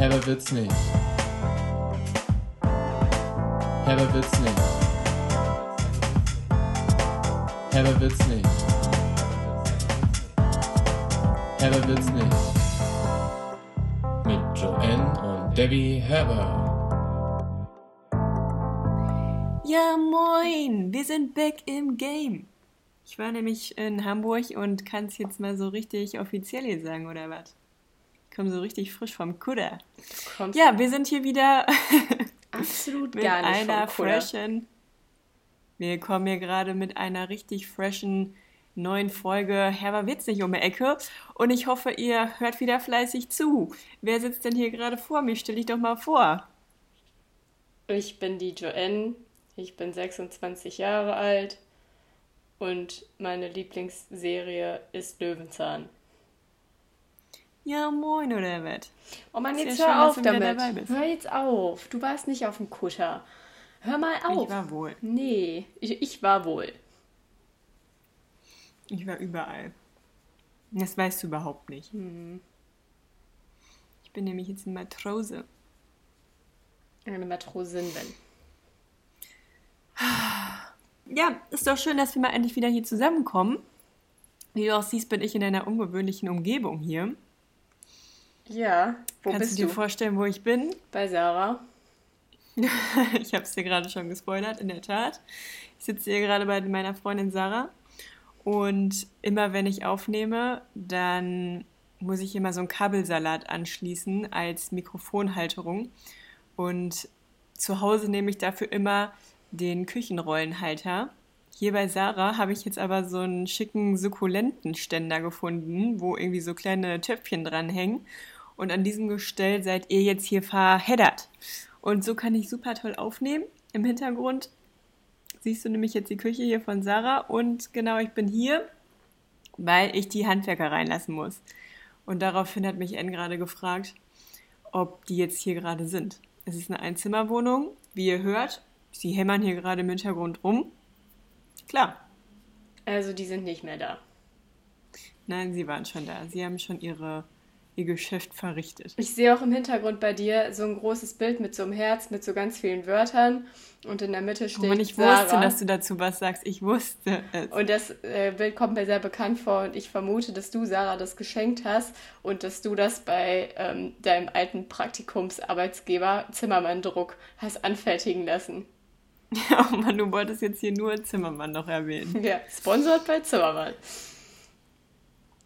Herber wird's nicht. Herber wird's nicht. Herber wird's nicht. Herber wird's nicht. Mit Joanne und Debbie Herber. Ja, moin! Wir sind back im Game. Ich war nämlich in Hamburg und kann es jetzt mal so richtig offiziell hier sagen, oder was? Komme so richtig frisch vom Kutter. Ja, wir sind hier wieder absolut mit gar nicht einer freshen. Wir kommen hier gerade mit einer richtig freshen neuen Folge Herber Witz nicht um die Ecke. Und ich hoffe, ihr hört wieder fleißig zu. Wer sitzt denn hier gerade vor mir? Stell dich doch mal vor. Ich bin die Joanne, ich bin 26 Jahre alt und meine Lieblingsserie ist Löwenzahn. Ja, moin, oder was? Oh Mann, jetzt ja schön, hör dass auf damit. Hör jetzt auf. Du warst nicht auf dem Kutter. Hör mal auf. Ich war wohl. Nee, ich, ich war wohl. Ich war überall. Das weißt du überhaupt nicht. Mhm. Ich bin nämlich jetzt eine Matrose. Eine Matrosin bin. Ja, ist doch schön, dass wir mal endlich wieder hier zusammenkommen. Wie du auch siehst, bin ich in einer ungewöhnlichen Umgebung hier. Ja, wo Kannst bist du dir du? vorstellen, wo ich bin? Bei Sarah. ich habe es dir gerade schon gespoilert, in der Tat. Ich sitze hier gerade bei meiner Freundin Sarah. Und immer wenn ich aufnehme, dann muss ich immer so einen Kabelsalat anschließen als Mikrofonhalterung. Und zu Hause nehme ich dafür immer den Küchenrollenhalter. Hier bei Sarah habe ich jetzt aber so einen schicken Sukkulentenständer gefunden, wo irgendwie so kleine Töpfchen dranhängen. Und an diesem Gestell seid ihr jetzt hier verheddert. Und so kann ich super toll aufnehmen. Im Hintergrund siehst du nämlich jetzt die Küche hier von Sarah. Und genau, ich bin hier, weil ich die Handwerker reinlassen muss. Und daraufhin hat mich N gerade gefragt, ob die jetzt hier gerade sind. Es ist eine Einzimmerwohnung, wie ihr hört. Sie hämmern hier gerade im Hintergrund rum. Klar, Also die sind nicht mehr da. nein, sie waren schon da. Sie haben schon ihre, ihr Geschäft verrichtet. Ich sehe auch im Hintergrund bei dir so ein großes Bild mit so einem Herz, mit so ganz vielen Wörtern. Und in der Mitte steht Oh Mann, ich Sarah. wusste, dass du dazu was sagst. Ich wusste es. Und das äh, Bild kommt mir sehr bekannt vor und ich vermute, dass du Sarah das geschenkt hast und dass du das bei ähm, deinem alten Praktikumsarbeitsgeber Zimmermann-Druck hast anfertigen lassen. Oh Mann, du wolltest jetzt hier nur Zimmermann noch erwähnen. Ja, sponsert bei Zimmermann.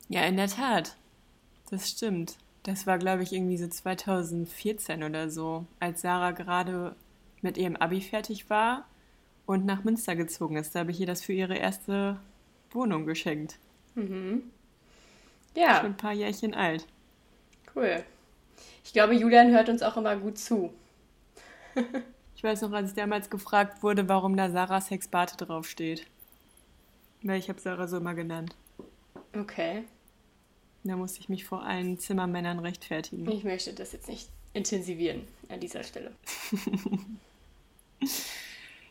Ja, in der Tat. Das stimmt. Das war, glaube ich, irgendwie so 2014 oder so, als Sarah gerade mit ihrem Abi fertig war und nach Münster gezogen ist. Da habe ich ihr das für ihre erste Wohnung geschenkt. Schon Ja, ein paar Jährchen alt. cool. Ich glaube, Julian hört uns auch immer gut zu. Ich weiß noch, als ich damals gefragt wurde, warum da Sarah Sexbate draufsteht. Weil ich habe Sarah so immer genannt. Okay. Da musste ich mich vor allen Zimmermännern rechtfertigen. Ich möchte das jetzt nicht intensivieren an dieser Stelle.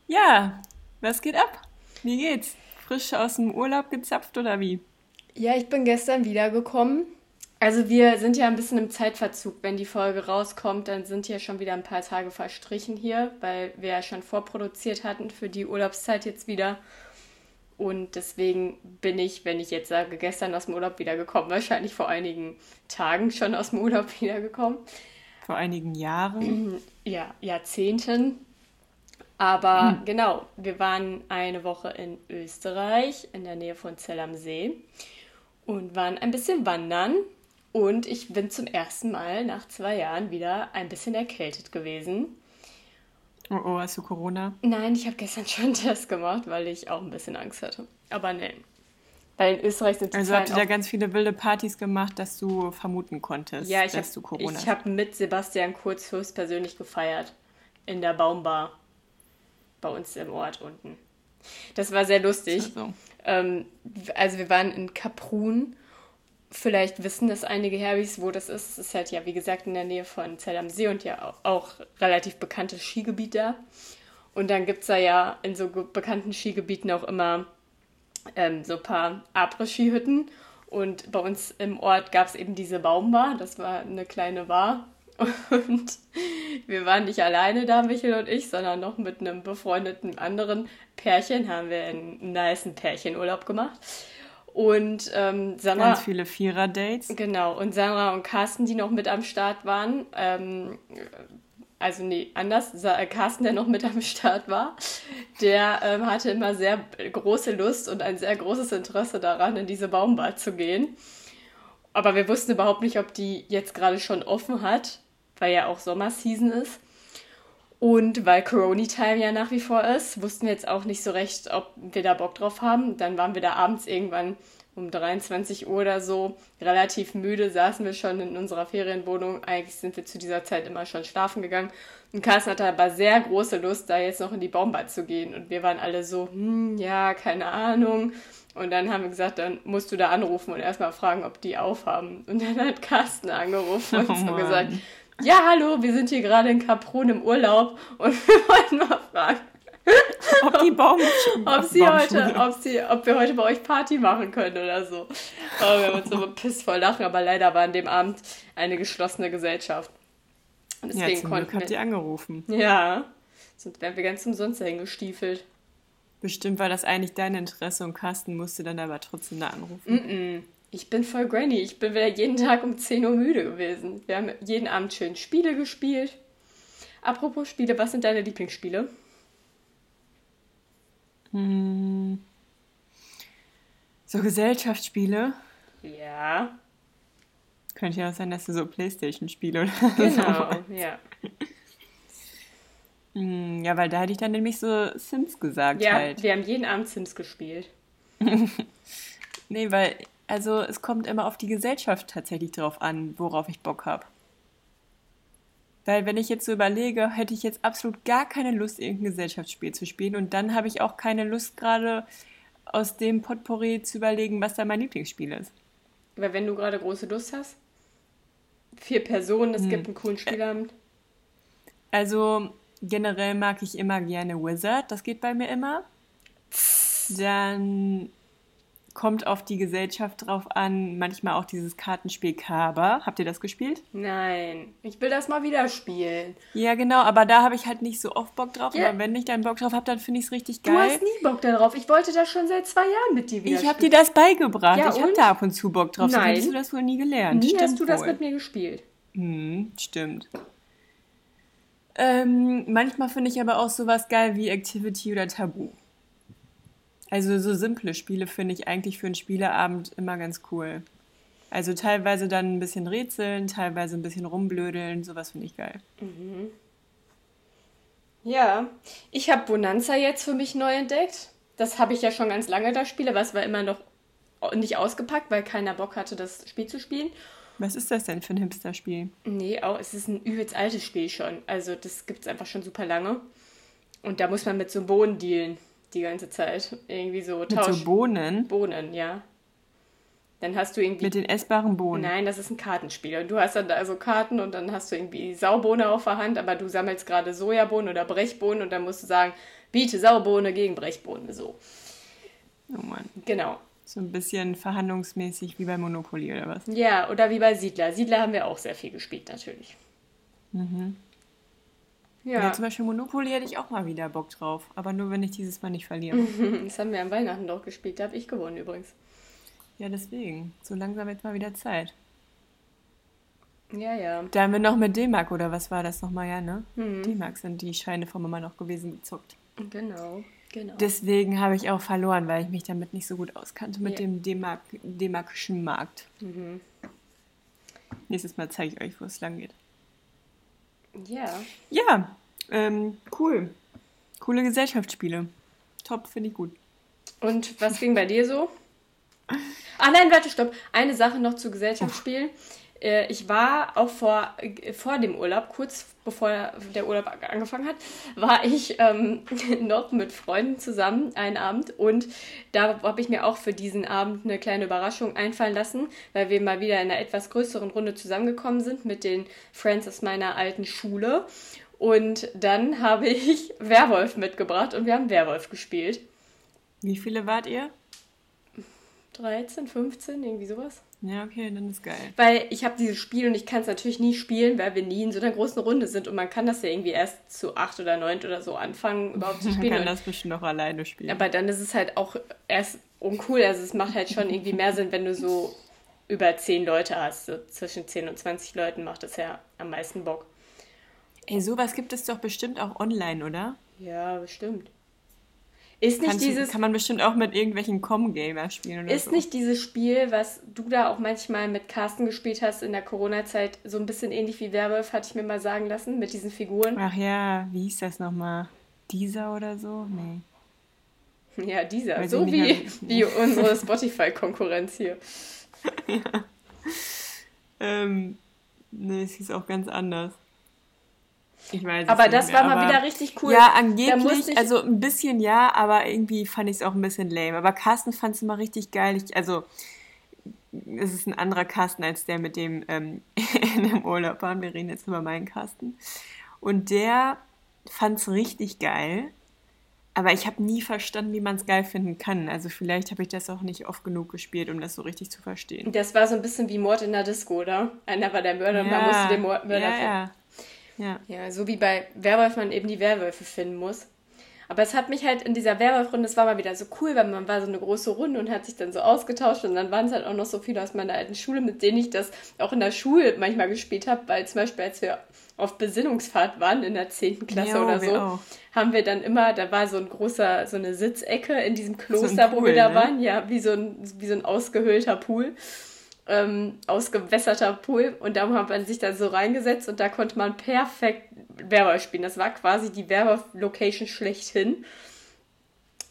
Ja, was geht ab? Wie geht's? Frisch aus dem Urlaub gezapft oder wie? Ja, ich bin gestern wiedergekommen. Also wir sind ja ein bisschen im Zeitverzug. Wenn die Folge rauskommt, dann sind ja schon wieder ein paar Tage verstrichen hier, weil wir ja schon vorproduziert hatten für die Urlaubszeit jetzt wieder. Und deswegen bin ich, wenn ich jetzt sage, gestern aus dem Urlaub wiedergekommen, wahrscheinlich vor einigen Tagen schon aus dem Urlaub wiedergekommen. Vor einigen Jahren. Ja, Jahrzehnten. Aber genau, wir waren eine Woche in Österreich, in der Nähe von Zell am See und waren ein bisschen wandern. Und ich bin zum ersten Mal nach zwei Jahren wieder ein bisschen erkältet gewesen. Oh, oh, hast du Corona? Nein, ich habe gestern schon einen Test gemacht, weil ich auch ein bisschen Angst hatte. Aber nein. Weil in Österreich sind die Also habt ihr da ganz viele wilde Partys gemacht, dass du vermuten konntest, Ja, ich dass habe du Corona ich hab mit Sebastian Kurz höchstpersönlich gefeiert. In der Baumbar. Bei uns im Ort unten. Das war sehr lustig. Also. Ähm, also wir waren in Kaprun. Vielleicht wissen das einige Herbis, wo das ist. Es ist halt ja, wie gesagt, in der Nähe von Zell am See und ja auch, auch relativ bekanntes Skigebiet da. Und dann gibt es da ja in so bekannten Skigebieten auch immer ähm, so ein paar Après-Ski-Hütten. Und bei uns im Ort gab es eben diese Baumbar. Das war eine kleine Bar. Und wir waren nicht alleine da, Michael und ich, sondern noch mit einem befreundeten anderen Pärchen haben wir einen niceen Pärchenurlaub gemacht. Und ähm, Sandra. Ganz viele Vierer-Dates. Genau, und Sandra und Carsten, die noch mit am Start waren, ähm, also nee, anders, Sa- Carsten, der noch mit am Start war, der ähm, hatte immer sehr große Lust und ein sehr großes Interesse daran, in diese Baumbad zu gehen. Aber wir wussten überhaupt nicht, ob die jetzt gerade schon offen hat, weil ja auch Sommerseason ist. Und weil Corona-Time ja nach wie vor ist, wussten wir jetzt auch nicht so recht, ob wir da Bock drauf haben. Dann waren wir da abends irgendwann um 23 Uhr oder so relativ müde, saßen wir schon in unserer Ferienwohnung. Eigentlich sind wir zu dieser Zeit immer schon schlafen gegangen. Und Carsten hatte aber sehr große Lust, da jetzt noch in die Baumbad zu gehen. Und wir waren alle so, hm, ja, keine Ahnung. Und dann haben wir gesagt, dann musst du da anrufen und erstmal fragen, ob die aufhaben. Und dann hat Carsten angerufen und Oh so Mann. gesagt, ja, hallo, wir sind hier gerade in Kaprun im Urlaub und wir wollten mal fragen, Ob die Baum ob, sie heute, ob, sie, ob wir heute bei euch Party machen können oder so. Aber wir haben uns so bepisst vor Lachen, aber leider war an dem Abend eine geschlossene Gesellschaft. Und Ja, deswegen zum Glück konnten habt ihr angerufen. Ja, sonst wären wir ganz umsonst dahin gestiefelt. Bestimmt war das eigentlich dein Interesse und Carsten musste dann aber trotzdem da anrufen. Mm-mm. Ich bin voll granny. Ich bin wieder jeden Tag um 10 Uhr müde gewesen. Wir haben jeden Abend schön Spiele gespielt. Apropos Spiele, was sind deine Lieblingsspiele? Hm. So Gesellschaftsspiele. Ja, Könnte ja auch sein, dass du so Playstation-Spiele oder genau. so. ja. Hm, Ja, weil da hätte ich dann nämlich so Sims gesagt ja, halt. wir haben jeden Abend Sims gespielt. Nee, weil, also es kommt immer auf die Gesellschaft tatsächlich drauf an, worauf ich Bock habe. Weil wenn ich jetzt so überlege, hätte ich jetzt absolut gar keine Lust, irgendein Gesellschaftsspiel zu spielen und dann habe ich auch keine Lust gerade aus dem Potpourri zu überlegen, was da mein Lieblingsspiel ist. Weil wenn du gerade große Lust hast, vier Personen, es Hm. gibt einen coolen Spielabend. Also generell mag ich immer gerne Wizard, das geht bei mir immer. Dann kommt auf die Gesellschaft drauf an, manchmal auch dieses Kartenspiel Kaba. Habt ihr das gespielt? Nein, ich will das mal wieder spielen. Ja, genau, aber da habe ich halt nicht so oft Bock drauf. Ja. Aber wenn ich dann Bock drauf habe, dann finde ich es richtig Du geil. hast nie Bock darauf. Ich wollte das schon seit zwei Jahren mit dir wieder Ich habe dir das beigebracht. Ja, ich habe da ab und zu Bock drauf. So Nein. hättest du das wohl nie gelernt. Nie Stimmt hast du das wohl. mit mir gespielt. Hm, stimmt. Ähm, manchmal finde ich aber auch sowas geil wie Activity oder Tabu. Also so simple Spiele finde ich eigentlich für einen Spieleabend immer ganz cool. Also teilweise dann ein bisschen rätseln, teilweise ein bisschen rumblödeln, sowas finde ich geil. Ja, ich habe Bonanza jetzt für mich neu entdeckt. Das habe ich ja schon ganz lange das Spiel, aber es war immer noch nicht ausgepackt, weil keiner Bock hatte, das Spiel zu spielen. Was ist das denn für ein Hipster-Spiel? Nee, auch, es ist ein übelst altes Spiel schon. Also das gibt es einfach schon super lange. Und da muss man mit so Bohnen dealen die ganze Zeit. Irgendwie so Mit Tausch. so Bohnen? Bohnen, ja. Dann hast du irgendwie. Mit den essbaren Bohnen? Nein, das ist ein Kartenspiel. Und du hast dann da so Karten und dann hast du irgendwie Saubohne auf der Hand, aber du sammelst gerade Sojabohnen oder Brechbohnen und dann musst du sagen, biete Saubohne gegen Brechbohne. So. Oh Mann. Genau. So ein bisschen verhandlungsmäßig wie bei Monopoly oder was? Ja, oder wie bei Siedler. Siedler haben wir auch sehr viel gespielt, natürlich. Ja. Ja, zum Beispiel Monopoly hätte ich auch mal wieder Bock drauf. Aber nur, wenn ich dieses Mal nicht verliere. das haben wir am Weihnachten doch gespielt. Da habe ich gewonnen übrigens. Ja, deswegen. So langsam jetzt mal wieder Zeit. Ja, ja. Da haben wir noch mit D-Mark oder was war das nochmal, ja, ne? Mhm. D-Mark sind die Scheine von Mama noch gewesen gezockt. Genau, genau. Deswegen habe ich auch verloren, weil ich mich damit nicht so gut auskannte mit Ja. dem D-Mark, D-Markischen Markt. Mhm. Nächstes Mal zeige ich euch, wo es lang geht. Ja. Ja, ähm, cool. Coole Gesellschaftsspiele. Top, finde ich gut. Und was ging bei dir so? Ah nein, warte, stopp. Eine Sache noch zu Gesellschaftsspielen. Äh, Ich war auch vor, äh, vor dem Urlaub, kurz bevor der Urlaub angefangen hat, war ich ähm, noch mit Freunden zusammen einen Abend und da habe ich mir auch für diesen Abend eine kleine Überraschung einfallen lassen, weil wir mal wieder in einer etwas größeren Runde zusammengekommen sind mit den Friends aus meiner alten Schule. Und dann habe ich Werwolf mitgebracht und wir haben Werwolf gespielt. Wie viele wart ihr? 13, 15, irgendwie sowas. Ja, okay, dann ist geil. Weil ich habe dieses Spiel und ich kann es natürlich nie spielen, weil wir nie in so einer großen Runde sind und man kann das ja irgendwie erst zu acht oder neun oder so anfangen, überhaupt zu Man spielen. kann Und- das bestimmt noch alleine spielen. aber dann ist es halt auch erst uncool. Also es macht halt schon irgendwie mehr Sinn, wenn du so über zehn Leute hast. So zwischen 10 und 20 Leuten macht das ja am meisten Bock. Ey, sowas gibt es doch bestimmt auch online, oder? Ja, bestimmt. Ist nicht Kannst du- dieses kann man bestimmt auch mit irgendwelchen Com-Gamer spielen oder Ist so. nicht dieses Spiel, was du da auch manchmal mit Carsten gespielt hast in der Corona-Zeit, so ein bisschen ähnlich wie Werwolf, hatte ich mir mal sagen lassen, mit diesen Figuren? Ach ja, wie hieß das nochmal? Dieser oder so? Nee. Ja, dieser. Weiß so wie, wie unsere Spotify-Konkurrenz hier. Ähm, nee, es hieß auch ganz anders. Ich weiß Aber das mehr, war mal aber- wieder richtig cool. Ja, angeblich, also ein bisschen ja, aber irgendwie fand ich es auch ein bisschen lame. Aber Carsten fand es immer richtig geil. Ich, also, es ist ein anderer Carsten als der, mit dem ähm, in dem Urlaub waren. Wir reden jetzt über meinen Carsten. Und der fand es richtig geil. Aber ich habe nie verstanden, wie man es geil finden kann. Also vielleicht habe ich das auch nicht oft genug gespielt, um das so richtig zu verstehen. Das war so ein bisschen wie Mord in der Disco, oder? Einer war der Mörder und man musste den Mord Mörder ja, finden. ja. Ja. Ja, so wie bei Werwolf man eben die Werwölfe finden muss. Aber es hat mich halt in dieser Werwolf-Runde, das war mal wieder so cool, weil man war so eine große Runde und hat sich dann so ausgetauscht und dann waren es halt auch noch so viele aus meiner alten Schule, mit denen ich das auch in der Schule manchmal gespielt habe, weil zum Beispiel als wir auf Besinnungsfahrt waren in der 10. Klasse Jo, oder so, auch. haben wir dann immer, da war so ein großer, so eine Sitzecke in diesem Kloster, wo Pool, wir da ne? waren, ja, wie so ein, wie so ein ausgehöhlter Pool ähm, ausgewässerter Pool und da hat man sich dann so reingesetzt und da konnte man perfekt Werwolf spielen. Das war quasi die Werwolf-Location schlechthin.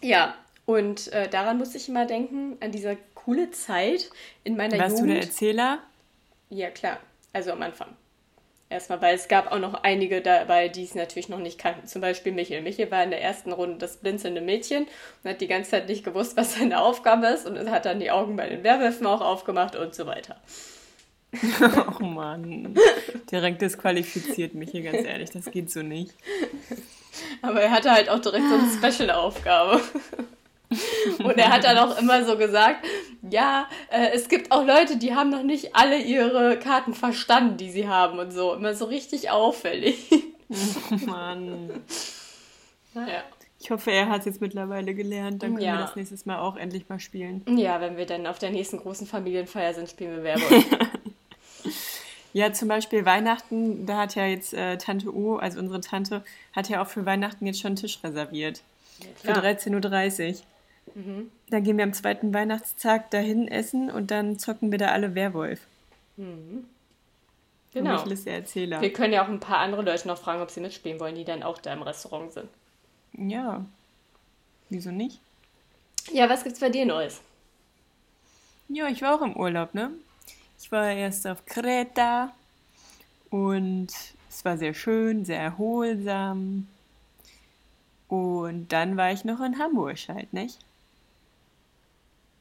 Ja, und äh, daran musste ich immer denken, an diese coole Zeit in meiner Warst du Jugend. der Erzähler? Ja, klar. Also am Anfang. Erstmal, weil es gab auch noch einige dabei, die es natürlich noch nicht kannten. Zum Beispiel Michel. Michel war in der ersten Runde das blinzelnde Mädchen und hat die ganze Zeit nicht gewusst, was seine Aufgabe ist und hat dann die Augen bei den Werwölfen auch aufgemacht und so weiter. Oh Mann. Direkt disqualifiziert mich hier, ganz ehrlich. Das geht so nicht. Aber er hatte halt auch direkt so eine Special-Aufgabe. Und er hat dann auch immer so gesagt, ja, äh, es gibt auch Leute, die haben noch nicht alle ihre Karten verstanden, die sie haben und so. Immer so richtig auffällig. Mann. Naja. Ich hoffe, er hat es jetzt mittlerweile gelernt. Dann können Ja. wir das nächstes Mal auch endlich mal spielen. Ja, wenn wir dann auf der nächsten großen Familienfeier sind, spielen wir Werwolf. Ja, zum Beispiel Weihnachten, da hat ja jetzt äh, Tante U, also unsere Tante, hat ja auch für Weihnachten jetzt schon einen Tisch reserviert. Für klar. 13.30 Uhr. Dann gehen wir am zweiten Weihnachtstag dahin essen und dann zocken wir da alle Werwolf. Genau. Michel ist der Erzähler. Wir können ja auch ein paar andere Leute noch fragen, ob sie mitspielen wollen, die dann auch da im Restaurant sind. Ja. Wieso nicht? Ja, was gibt's bei dir Neues? Ja, ich war auch im Urlaub, ne? Ich war erst auf Kreta und es war sehr schön, sehr erholsam. Und dann war ich noch in Hamburg halt, nicht?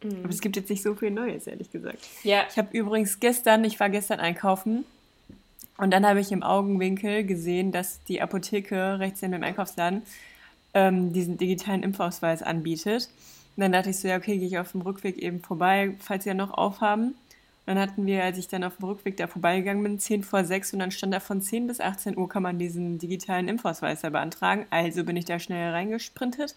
Aber es gibt jetzt nicht so viel Neues, ehrlich gesagt. Ja, Ich habe übrigens gestern, ich war gestern einkaufen und dann habe ich im Augenwinkel gesehen, dass die Apotheke rechts neben dem Einkaufsladen ähm, diesen digitalen Impfausweis anbietet. Und dann dachte ich so, ja, okay, gehe ich auf dem Rückweg eben vorbei, falls sie ja noch aufhaben. Und dann hatten wir, als ich dann auf dem Rückweg da vorbeigegangen bin, 10 vor 6 und dann stand da von 10 bis 18 Uhr kann man diesen digitalen Impfausweis da beantragen. Also bin ich da schnell reingesprintet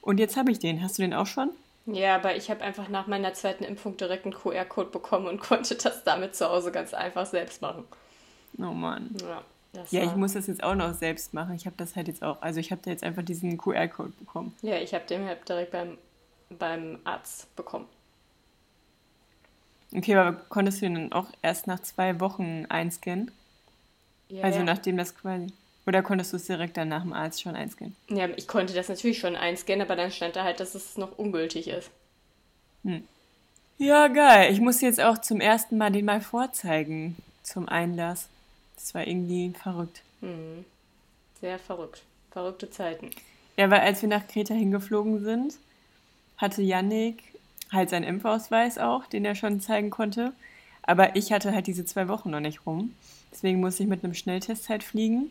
und jetzt habe ich den. Hast du den auch schon? Ja, aber ich habe einfach nach meiner zweiten Impfung direkt einen QR-Code bekommen und konnte das damit zu Hause ganz einfach selbst machen. Oh Mann. Ja, Ja, ich muss das jetzt auch noch selbst machen. Ich habe das halt jetzt auch, also ich habe da jetzt einfach diesen QR-Code bekommen. ja ich habe den halt direkt beim, beim Arzt bekommen. Okay, aber konntest du ihn dann auch erst nach zwei Wochen einscannen? Ja, Also ja. nachdem das quasi. Oder konntest du es direkt dann nach dem Arzt schon einscannen? ja, ich konnte das natürlich schon einscannen, aber dann stand da halt, dass es noch ungültig ist. Ja, geil. Ich muss jetzt auch zum ersten Mal den mal vorzeigen zum Einlass. Das war irgendwie verrückt. Sehr verrückt. Verrückte Zeiten. Ja, weil als wir nach Kreta hingeflogen sind, hatte Yannick halt seinen Impfausweis auch, den er schon zeigen konnte. Aber ich hatte halt diese zwei Wochen noch nicht rum. Deswegen musste ich mit einem Schnelltest halt fliegen.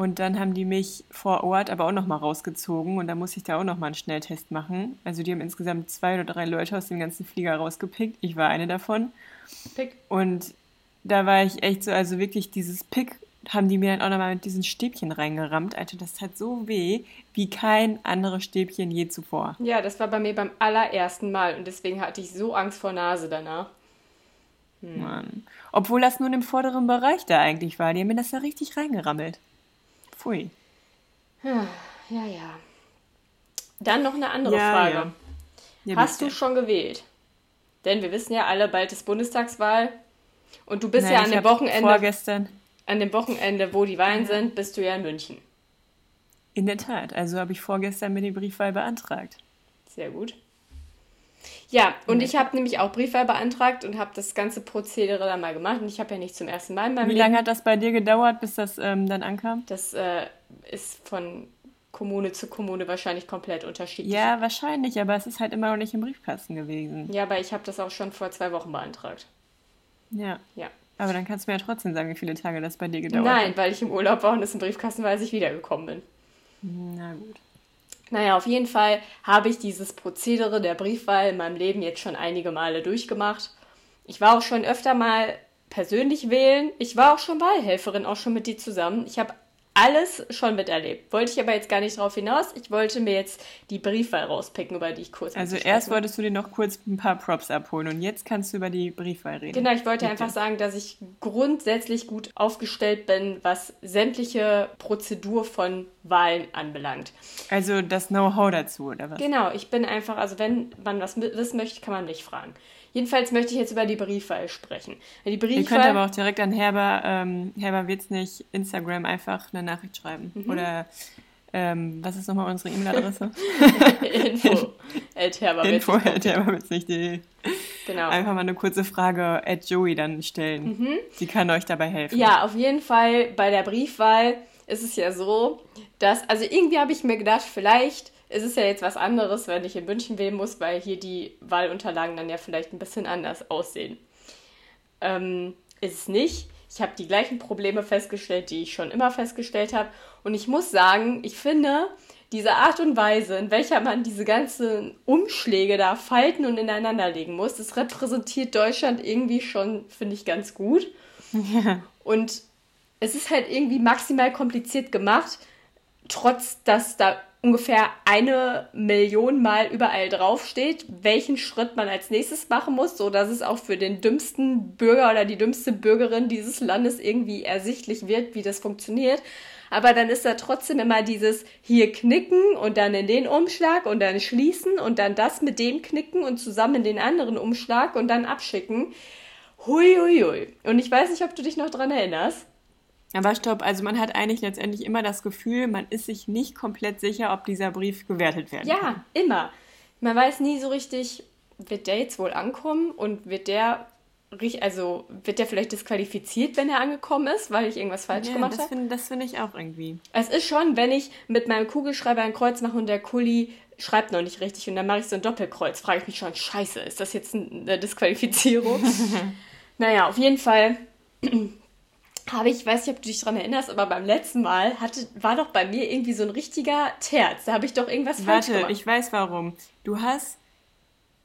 Und dann haben die mich vor Ort aber auch nochmal rausgezogen und da musste ich da auch nochmal einen Schnelltest machen. Also die haben insgesamt zwei oder drei Leute aus dem ganzen Flieger rausgepickt. Ich war eine davon. Pick. Und da war ich echt so, also wirklich dieses Pick haben die mir dann auch nochmal mit diesen Stäbchen reingerammt. Alter, das tat so weh wie kein anderes Stäbchen je zuvor. Ja, das war bei mir beim allerersten Mal und deswegen hatte ich so Angst vor Nase danach. Mann. Obwohl das nur im vorderen Bereich da eigentlich war. Die haben mir das da richtig reingerammelt. Pfui. Ja, ja. Dann noch eine andere Ja, Frage. ja. Hast du schon gewählt? Denn wir wissen ja alle, bald ist Bundestagswahl. Und du bist Nein, ja an dem Wochenende, Vorgestern. an dem Wochenende, wo die Wahlen sind, bist du ja in München. In der Tat. Also habe ich vorgestern mir die Briefwahl beantragt. Sehr gut. Ja, und ich habe nämlich auch Briefwahl beantragt und habe das ganze Prozedere dann mal gemacht. Und ich habe ja nicht zum ersten Mal in meinem Wie lange hat das bei dir gedauert, bis das ähm, dann ankam? Das äh, ist von Kommune zu Kommune wahrscheinlich komplett unterschiedlich. Ja, wahrscheinlich, aber es ist halt immer noch nicht im Briefkasten gewesen. Ja, aber ich habe das auch schon vor zwei Wochen beantragt. Ja. Ja. Aber dann kannst du mir ja trotzdem sagen, wie viele Tage das bei dir gedauert Nein, hat. weil ich im Urlaub war und es im Briefkasten war, als ich wiedergekommen bin. Na gut. Naja, auf jeden Fall habe ich dieses Prozedere der Briefwahl in meinem Leben jetzt schon einige Male durchgemacht. Ich war auch schon öfter mal persönlich wählen. Ich war auch schon Wahlhelferin, auch schon mit dir zusammen. Ich habe alles schon miterlebt. Wollte ich aber jetzt gar nicht drauf hinaus. Ich wollte mir jetzt die Briefwahl rauspicken, über die ich kurz Also erst wolltest du dir noch kurz ein paar Props abholen und jetzt kannst du über die Briefwahl reden. Genau, ich wollte Bitte. einfach sagen, dass ich grundsätzlich gut aufgestellt bin, was sämtliche Prozedur von Wahlen anbelangt. Also das Know-how dazu, oder was? Genau, ich bin einfach, also wenn man was wissen möchte, kann man mich fragen. Jedenfalls möchte ich jetzt über die Briefwahl sprechen. Die Ihr könnt Briefwahl, aber auch direkt an Herber, ähm, Herber wird's nicht, Instagram einfach eine Nachricht schreiben. Mhm. Oder ähm, was ist nochmal unsere E-Mail-Adresse? Info, Info at herberwitzig.de. Genau. Einfach mal eine kurze Frage at Joey dann stellen. Sie kann euch dabei helfen. Mhm. Ja, auf jeden Fall bei der Briefwahl ist es ja so, dass, also irgendwie habe ich mir gedacht, vielleicht ist es ja jetzt was anderes, wenn ich in München wählen muss, weil hier die Wahlunterlagen dann ja vielleicht ein bisschen anders aussehen. Ähm, ist es nicht. Ich habe die gleichen Probleme festgestellt, die ich schon immer festgestellt habe. Und ich muss sagen, ich finde, diese Art und Weise, in welcher man diese ganzen Umschläge da falten und ineinander legen muss, das repräsentiert Deutschland irgendwie schon, finde ich, ganz gut. Und es ist halt irgendwie maximal kompliziert gemacht, trotz dass da ungefähr eine Million Mal überall draufsteht, welchen Schritt man als nächstes machen muss, so dass es auch für den dümmsten Bürger oder die dümmste Bürgerin dieses Landes irgendwie ersichtlich wird, wie das funktioniert. Aber dann ist da trotzdem immer dieses hier knicken und dann in den Umschlag und dann schließen und dann das mit dem knicken und zusammen in den anderen Umschlag und dann abschicken. Hui, hui, hui. Und ich weiß nicht, ob du dich noch dran erinnerst. Aber stopp, also man hat eigentlich letztendlich immer das Gefühl, man ist sich nicht komplett sicher, ob dieser Brief gewertet werden kann. Ja, immer. Man weiß nie so richtig, wird der jetzt wohl ankommen und wird der, also wird der vielleicht disqualifiziert, wenn er angekommen ist, weil ich irgendwas falsch Ja, gemacht das habe. finde das find ich auch irgendwie. Es ist schon, wenn ich mit meinem Kugelschreiber ein Kreuz mache und der Kuli schreibt noch nicht richtig und dann mache ich so ein Doppelkreuz, frage ich mich schon, scheiße, ist das jetzt eine Disqualifizierung? naja, auf jeden Fall habe ich, weiß nicht, ob du dich daran erinnerst, aber beim letzten Mal hatte, war doch bei mir irgendwie so ein richtiger Terz. Da habe ich doch irgendwas falsch Warte, gemacht. ich weiß warum. Du hast,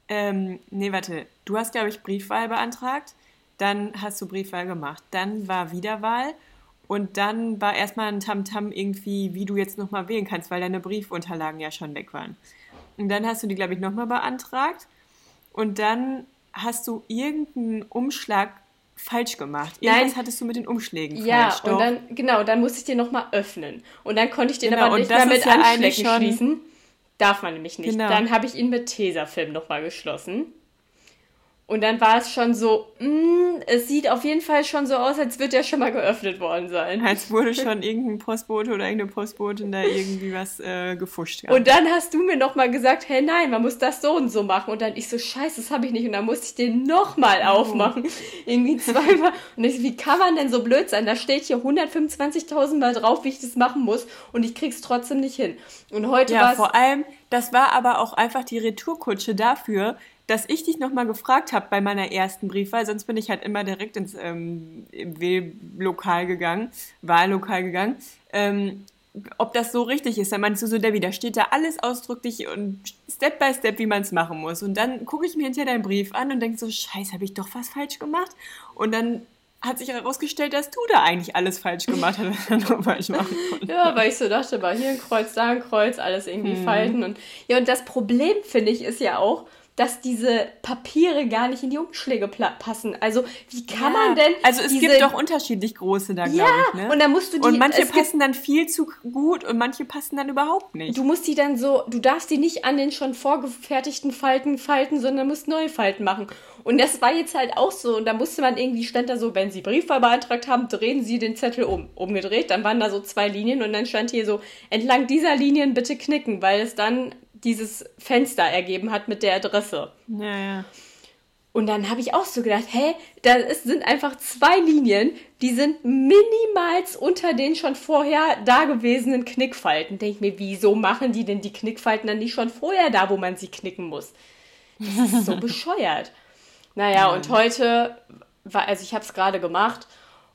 ähm, nee, warte, du hast, glaube ich, Briefwahl beantragt, dann hast du Briefwahl gemacht, dann war Wiederwahl und dann war erstmal ein Tamtam irgendwie, wie du jetzt nochmal wählen kannst, weil deine Briefunterlagen ja schon weg waren. Und dann hast du die, glaube ich, nochmal beantragt und dann hast du irgendeinen Umschlag falsch gemacht. Nein. Irgendwas hattest du mit den Umschlägen Ja, falsch. und doch. dann, genau, dann musste ich den nochmal öffnen. Und dann konnte ich den Genau, aber und nicht mehr mit ja schon- schließen. Darf man nämlich nicht. Genau. Dann habe ich ihn mit Tesafilm nochmal geschlossen. Und dann war es schon so, mm, es sieht auf jeden Fall schon so aus, als würde er schon mal geöffnet worden sein. Als wurde schon irgendein Postbote oder irgendeine Postbotin da irgendwie was äh, gefuscht. haben. Und dann hast du mir nochmal gesagt, hey nein, man muss das so und so machen. Und dann ich so, scheiße, das habe ich nicht. Und dann musste ich den nochmal Oh. aufmachen. Irgendwie zweimal. Und ich so, wie kann man denn so blöd sein? Da steht hier 125.000 Mal drauf, wie ich das machen muss. Und ich krieg's trotzdem nicht hin. Und heute Ja, war vor allem, das war aber auch einfach die Retourkutsche dafür, dass ich dich nochmal gefragt habe bei meiner ersten Briefwahl, sonst bin ich halt immer direkt ins ähm, Wähllokal gegangen, Wahllokal gegangen. Ähm, ob das so richtig ist. Dann meinst du so, Debbie, da steht da alles ausdrücklich und Step by Step, wie man es machen muss. Und dann gucke ich mir hinterher deinen Brief an und denke so, scheiße, habe ich doch was falsch gemacht? Und dann hat sich herausgestellt, dass du da eigentlich alles falsch gemacht hast, falsch machen Ja, weil ich so dachte, war hier ein Kreuz, da ein Kreuz, alles irgendwie hm. falten. Und, ja, und das Problem, finde ich, ist ja auch, dass diese Papiere gar nicht in die Umschläge passen. Also wie kann ja. man denn? Also es diese... gibt doch unterschiedlich große da, glaube ja, ich. Ne? Und dann musst du die. Und manche passen dann viel zu gut und manche passen dann überhaupt nicht. Du musst die dann so, du darfst die nicht an den schon vorgefertigten Falten falten, sondern musst neue Falten machen. Und das war jetzt halt auch so. Und da musste man irgendwie, stand da so, wenn Sie Briefwahl beantragt haben, drehen Sie den Zettel um. Umgedreht, dann waren da so zwei Linien und dann stand hier so, entlang dieser Linien bitte knicken, weil es dann dieses Fenster ergeben hat mit der Adresse. Ja, ja. Und dann habe ich auch so gedacht, hä, da sind einfach zwei Linien, die sind minimals unter den schon vorher dagewesenen Knickfalten. Denke ich mir, wieso machen die denn die Knickfalten dann nicht schon vorher da, wo man sie knicken muss? Das ist so bescheuert. Naja, und heute war, also ich habe es gerade gemacht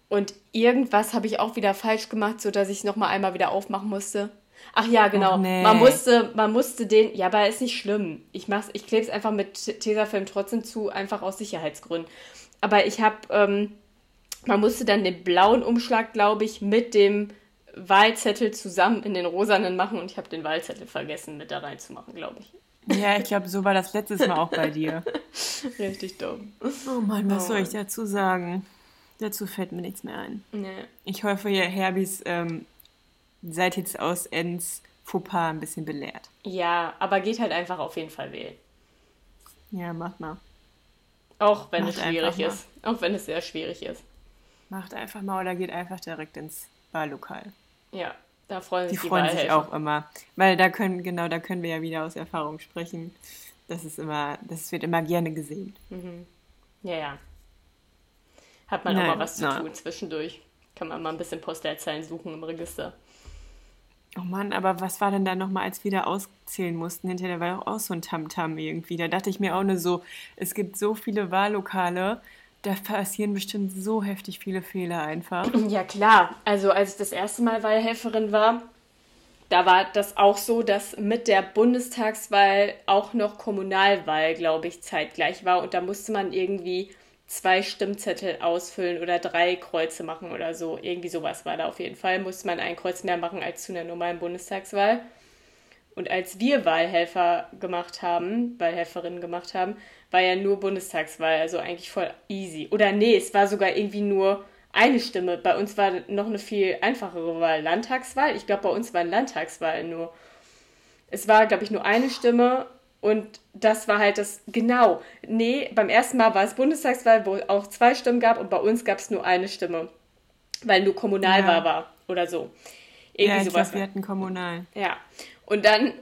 und irgendwas habe ich auch wieder falsch gemacht, sodass ich es nochmal einmal wieder aufmachen musste. Ach ja, genau. Nee. Man musste, man musste den, ja, aber ist nicht schlimm. Ich mach's, ich klebe es einfach mit Tesafilm trotzdem zu, einfach aus Sicherheitsgründen. Aber ich habe, ähm, man musste dann den blauen Umschlag, glaube ich, mit dem Wahlzettel zusammen in den rosanen machen und ich habe den Wahlzettel vergessen, mit da reinzumachen, glaube ich. Ja, ich glaube, so war das letztes Mal auch bei dir. Richtig dumm. Oh Mann, was oh. soll ich dazu sagen? Dazu fällt mir nichts mehr ein. Nee. Ich hoffe, ihr Herbis ähm, seid jetzt aus Ens Fauxpas ein bisschen belehrt. Ja, aber geht halt einfach auf jeden Fall wählen. Ja, macht mal. Auch wenn macht es schwierig ist. Auch wenn es sehr schwierig ist. Macht einfach mal oder geht einfach direkt ins Wahllokal. Ja, da freuen sich die, die freuen sich auch immer. Weil da können, genau, da können wir ja wieder aus Erfahrung sprechen. Das ist immer, das wird immer gerne gesehen. Mhm. Ja, ja. Hat man Nein, auch mal was zu na. tun zwischendurch. Kann man mal ein bisschen Postleitzahlen suchen im Register. Oh Mann, aber was war denn da nochmal, als wir da auszählen mussten? Hinterher war doch auch so ein Tamtam -Tam irgendwie. Da dachte ich mir auch nur so, es gibt so viele Wahllokale, da passieren bestimmt so heftig viele Fehler einfach. Ja, klar. Also, als ich das erste Mal Wahlhelferin war, da war das auch so, dass mit der Bundestagswahl auch noch Kommunalwahl, glaube ich, zeitgleich war. Und da musste man irgendwie zwei Stimmzettel ausfüllen oder drei Kreuze machen oder so. Irgendwie sowas war da auf jeden Fall. Musste man ein Kreuz mehr machen als zu einer normalen Bundestagswahl. Und als wir Wahlhelfer gemacht haben, Wahlhelferinnen gemacht haben, war ja nur Bundestagswahl, also eigentlich voll easy. Oder nee, es war sogar irgendwie nur eine Stimme. Bei uns war noch eine viel einfachere Wahl, Landtagswahl. Ich glaube, bei uns war Landtagswahl nur. Es war, glaube ich, nur eine Stimme und das war halt das, genau. Nee, beim ersten Mal war es Bundestagswahl, wo auch zwei Stimmen gab und bei uns gab es nur eine Stimme. Weil nur Kommunalwahl ja. war oder so. Irgendwie ja, ich sowas. Glaub, wir hatten Kommunal. Ja. Und dann.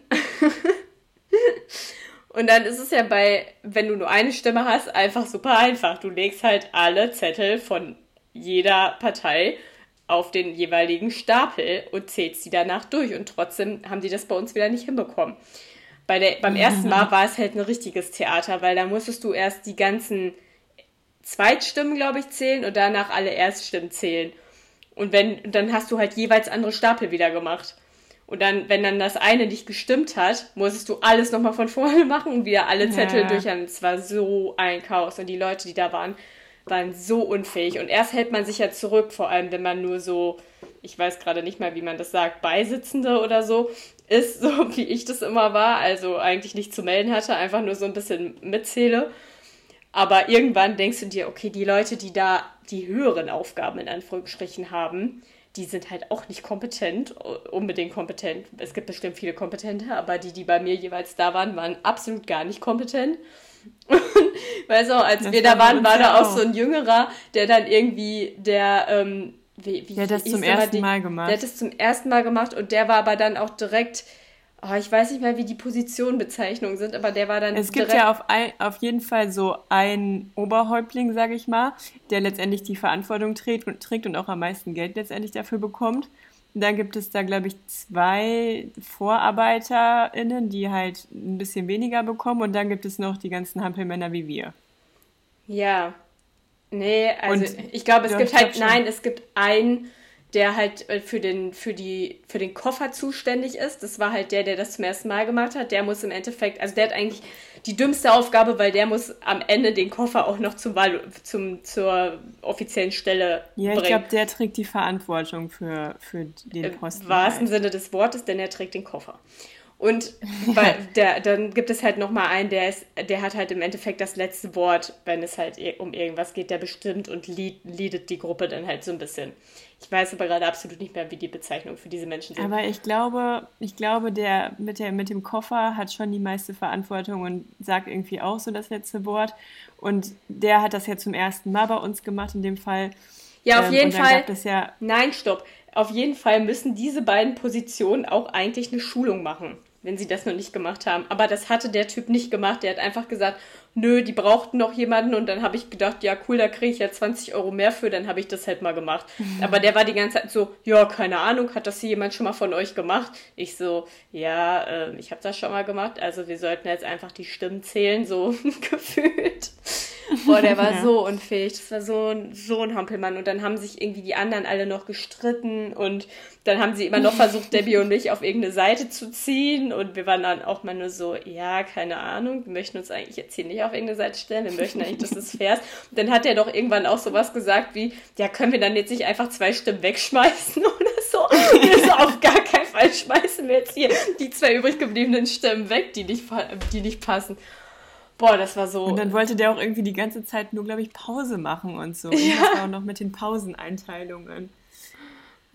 und dann ist es ja bei, wenn du nur eine Stimme hast, einfach super einfach. Du legst halt alle Zettel von jeder Partei auf den jeweiligen Stapel und zählst sie danach durch. Und trotzdem haben die das bei uns wieder nicht hinbekommen. Bei der, beim ersten Mal war es halt ein richtiges Theater, weil da musstest du erst die ganzen Zweitstimmen, glaube ich, zählen und danach alle Erststimmen zählen. Und wenn, dann hast du halt jeweils andere Stapel wieder gemacht. Und dann, wenn dann das eine nicht gestimmt hat, musstest du alles nochmal von vorne machen und wieder alle Zettel ja. durch. Und es war so ein Chaos. Und die Leute, die da waren, waren so unfähig. Und erst hält man sich ja zurück, vor allem wenn man nur so, ich weiß gerade nicht mal, wie man das sagt, Beisitzende oder so ist, so wie ich das immer war, also eigentlich nicht zu melden hatte, einfach nur so ein bisschen mitzähle. Aber irgendwann denkst du dir, okay, die Leute, die da die höheren Aufgaben in Anführungsstrichen haben, die sind halt auch nicht kompetent, unbedingt kompetent. Es gibt bestimmt viele kompetente, aber die, die bei mir jeweils da waren, waren absolut gar nicht kompetent. weißt du, als das wir da waren, war da auch so ein Jüngerer, der dann irgendwie der ähm, wie, wie der hat das zum ersten die, Mal gemacht. Der hat das zum ersten Mal gemacht und der war aber dann auch direkt, oh, ich weiß nicht mehr, wie die Positionbezeichnungen sind, aber der war dann. Es gibt ja auf, ein, auf jeden Fall so einen Oberhäuptling, sage ich mal, der letztendlich die Verantwortung trägt und, trägt und auch am meisten Geld letztendlich dafür bekommt. Und dann gibt es da, glaube ich, zwei VorarbeiterInnen, die halt ein bisschen weniger bekommen. Und dann gibt es noch die ganzen Hampelmänner wie wir. Ja, Nee, also und ich glaube, es gibt halt, nein, es gibt einen, der halt äh, für den, für, die, für den Koffer zuständig ist. Das war halt der, der das zum ersten Mal gemacht hat. Der muss im Endeffekt, also der hat eigentlich die dümmste Aufgabe, weil der muss am Ende den Koffer auch noch zum, zum, zur offiziellen Stelle ja, bringen. Ja, ich glaube, der trägt die Verantwortung für, für den äh, Posten. Im wahrsten halt. Sinne des Wortes, denn er trägt den Koffer. Und weil der, dann gibt es halt nochmal einen, der ist, der hat halt im Endeffekt das letzte Wort, wenn es halt um irgendwas geht, der bestimmt und lead, leadet die Gruppe dann halt so ein bisschen. Ich weiß aber gerade absolut nicht mehr, wie die Bezeichnung für diese Menschen sind. Aber ich glaube, ich glaube, der mit, der mit dem Koffer hat schon die meiste Verantwortung und sagt irgendwie auch so das letzte Wort. Und der hat das ja zum ersten Mal bei uns gemacht, in dem Fall. Ja, auf ähm, jeden Fall. Ja Nein, stopp. Auf jeden Fall müssen diese beiden Positionen auch eigentlich eine Schulung machen wenn sie das noch nicht gemacht haben. Aber das hatte der Typ nicht gemacht. Der hat einfach gesagt, nö, die brauchten noch jemanden. Und dann habe ich gedacht, ja cool, da kriege ich ja 20 Euro mehr für. Dann habe ich das halt mal gemacht. Mhm. Aber der war die ganze Zeit so, ja, keine Ahnung, hat das hier jemand schon mal von euch gemacht? Ich so, ja, äh, ich habe das schon mal gemacht. Also wir sollten jetzt einfach die Stimmen zählen, so gefühlt. Boah, der war ja. so unfähig. Das war so ein, so ein Hampelmann. Und dann haben sich irgendwie die anderen alle noch gestritten und dann haben sie immer noch versucht, Debbie und mich auf irgendeine Seite zu ziehen. Und wir waren dann auch mal nur so, ja, keine Ahnung, wir möchten uns eigentlich jetzt hier nicht auf irgendeine Seite stellen. Wir möchten eigentlich, dass es fair ist. Und dann hat er doch irgendwann auch sowas gesagt wie, ja, können wir dann jetzt nicht einfach zwei Stimmen wegschmeißen oder so? wir so auf gar keinen Fall schmeißen wir jetzt hier die zwei übrig gebliebenen Stimmen weg, die nicht, die nicht passen. Boah, das war so. Und dann wollte der auch irgendwie die ganze Zeit nur, glaube ich, Pause machen und so. Und ja. das war auch noch mit den Pauseneinteilungen.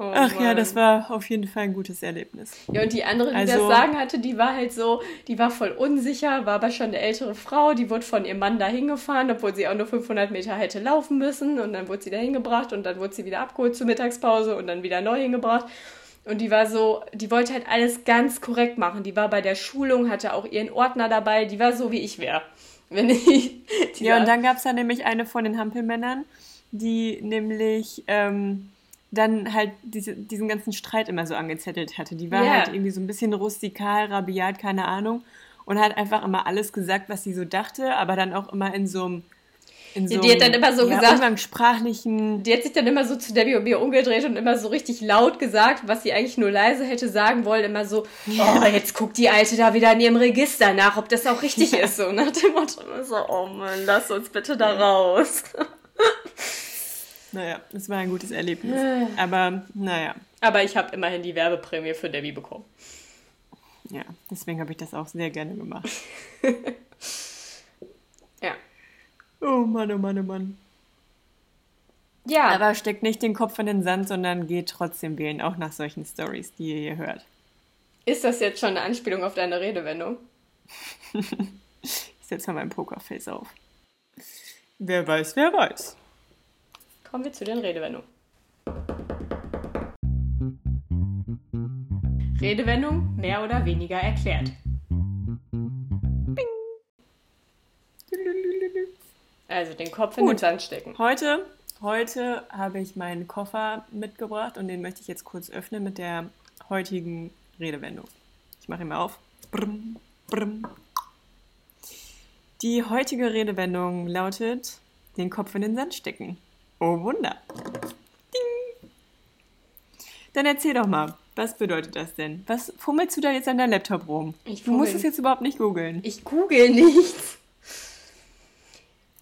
Oh, Ach Mann. ja, das war auf jeden Fall ein gutes Erlebnis. Ja, und die andere, die also, das Sagen hatte, die war halt so, die war voll unsicher, war aber schon eine ältere Frau, die wurde von ihrem Mann da hingefahren, obwohl sie auch nur 500 Meter hätte laufen müssen. Und dann wurde sie da hingebracht und dann wurde sie wieder abgeholt zur Mittagspause und dann wieder neu hingebracht. Und die war so, die wollte halt alles ganz korrekt machen. Die war bei der Schulung, hatte auch ihren Ordner dabei, die war so, wie ich wäre. Wenn ich. Ja, und dann gab es da nämlich eine von den Hampelmännern, die nämlich ähm, dann halt diese, diesen ganzen Streit immer so angezettelt hatte. Die war yeah. halt irgendwie so ein bisschen rustikal, rabiat, keine Ahnung. Und hat einfach immer alles gesagt, was sie so dachte, aber dann auch immer in so einem in so die hat dann immer so ja, gesagt, umgangssprachlichen. Die hat sich dann immer so zu Debbie und mir umgedreht und immer so richtig laut gesagt, was sie eigentlich nur leise hätte sagen wollen. Immer so, oh, jetzt guckt die Alte da wieder in ihrem Register nach, ob das auch richtig ja. ist. So nach dem Motto, so, oh Mann, lass uns bitte da raus. Naja, es war ein gutes Erlebnis. Aber naja. Aber ich habe immerhin die Werbeprämie für Debbie bekommen. Ja, deswegen habe ich das auch sehr gerne gemacht. ja. Oh Mann, oh Mann, oh Mann. Ja. Aber steckt nicht den Kopf in den Sand, sondern geht trotzdem wählen, auch nach solchen Stories, die ihr hier hört. Ist das jetzt schon eine Anspielung auf deine Redewendung? ich setze mal mein Pokerface auf. Wer weiß, wer weiß. Kommen wir zu den Redewendungen. Redewendung mehr oder weniger erklärt. Also den Kopf in Gut. den Sand stecken. Heute, heute habe ich meinen Koffer mitgebracht und den möchte ich jetzt kurz öffnen mit der heutigen Redewendung. Ich mache ihn mal auf. Brm, brm. Die heutige Redewendung lautet: den Kopf in den Sand stecken. Oh Wunder. Ding. Dann erzähl doch mal, was bedeutet das denn? Was fummelst du da jetzt an deinem Laptop rum? Ich du musst es jetzt überhaupt nicht googeln. Ich google nichts.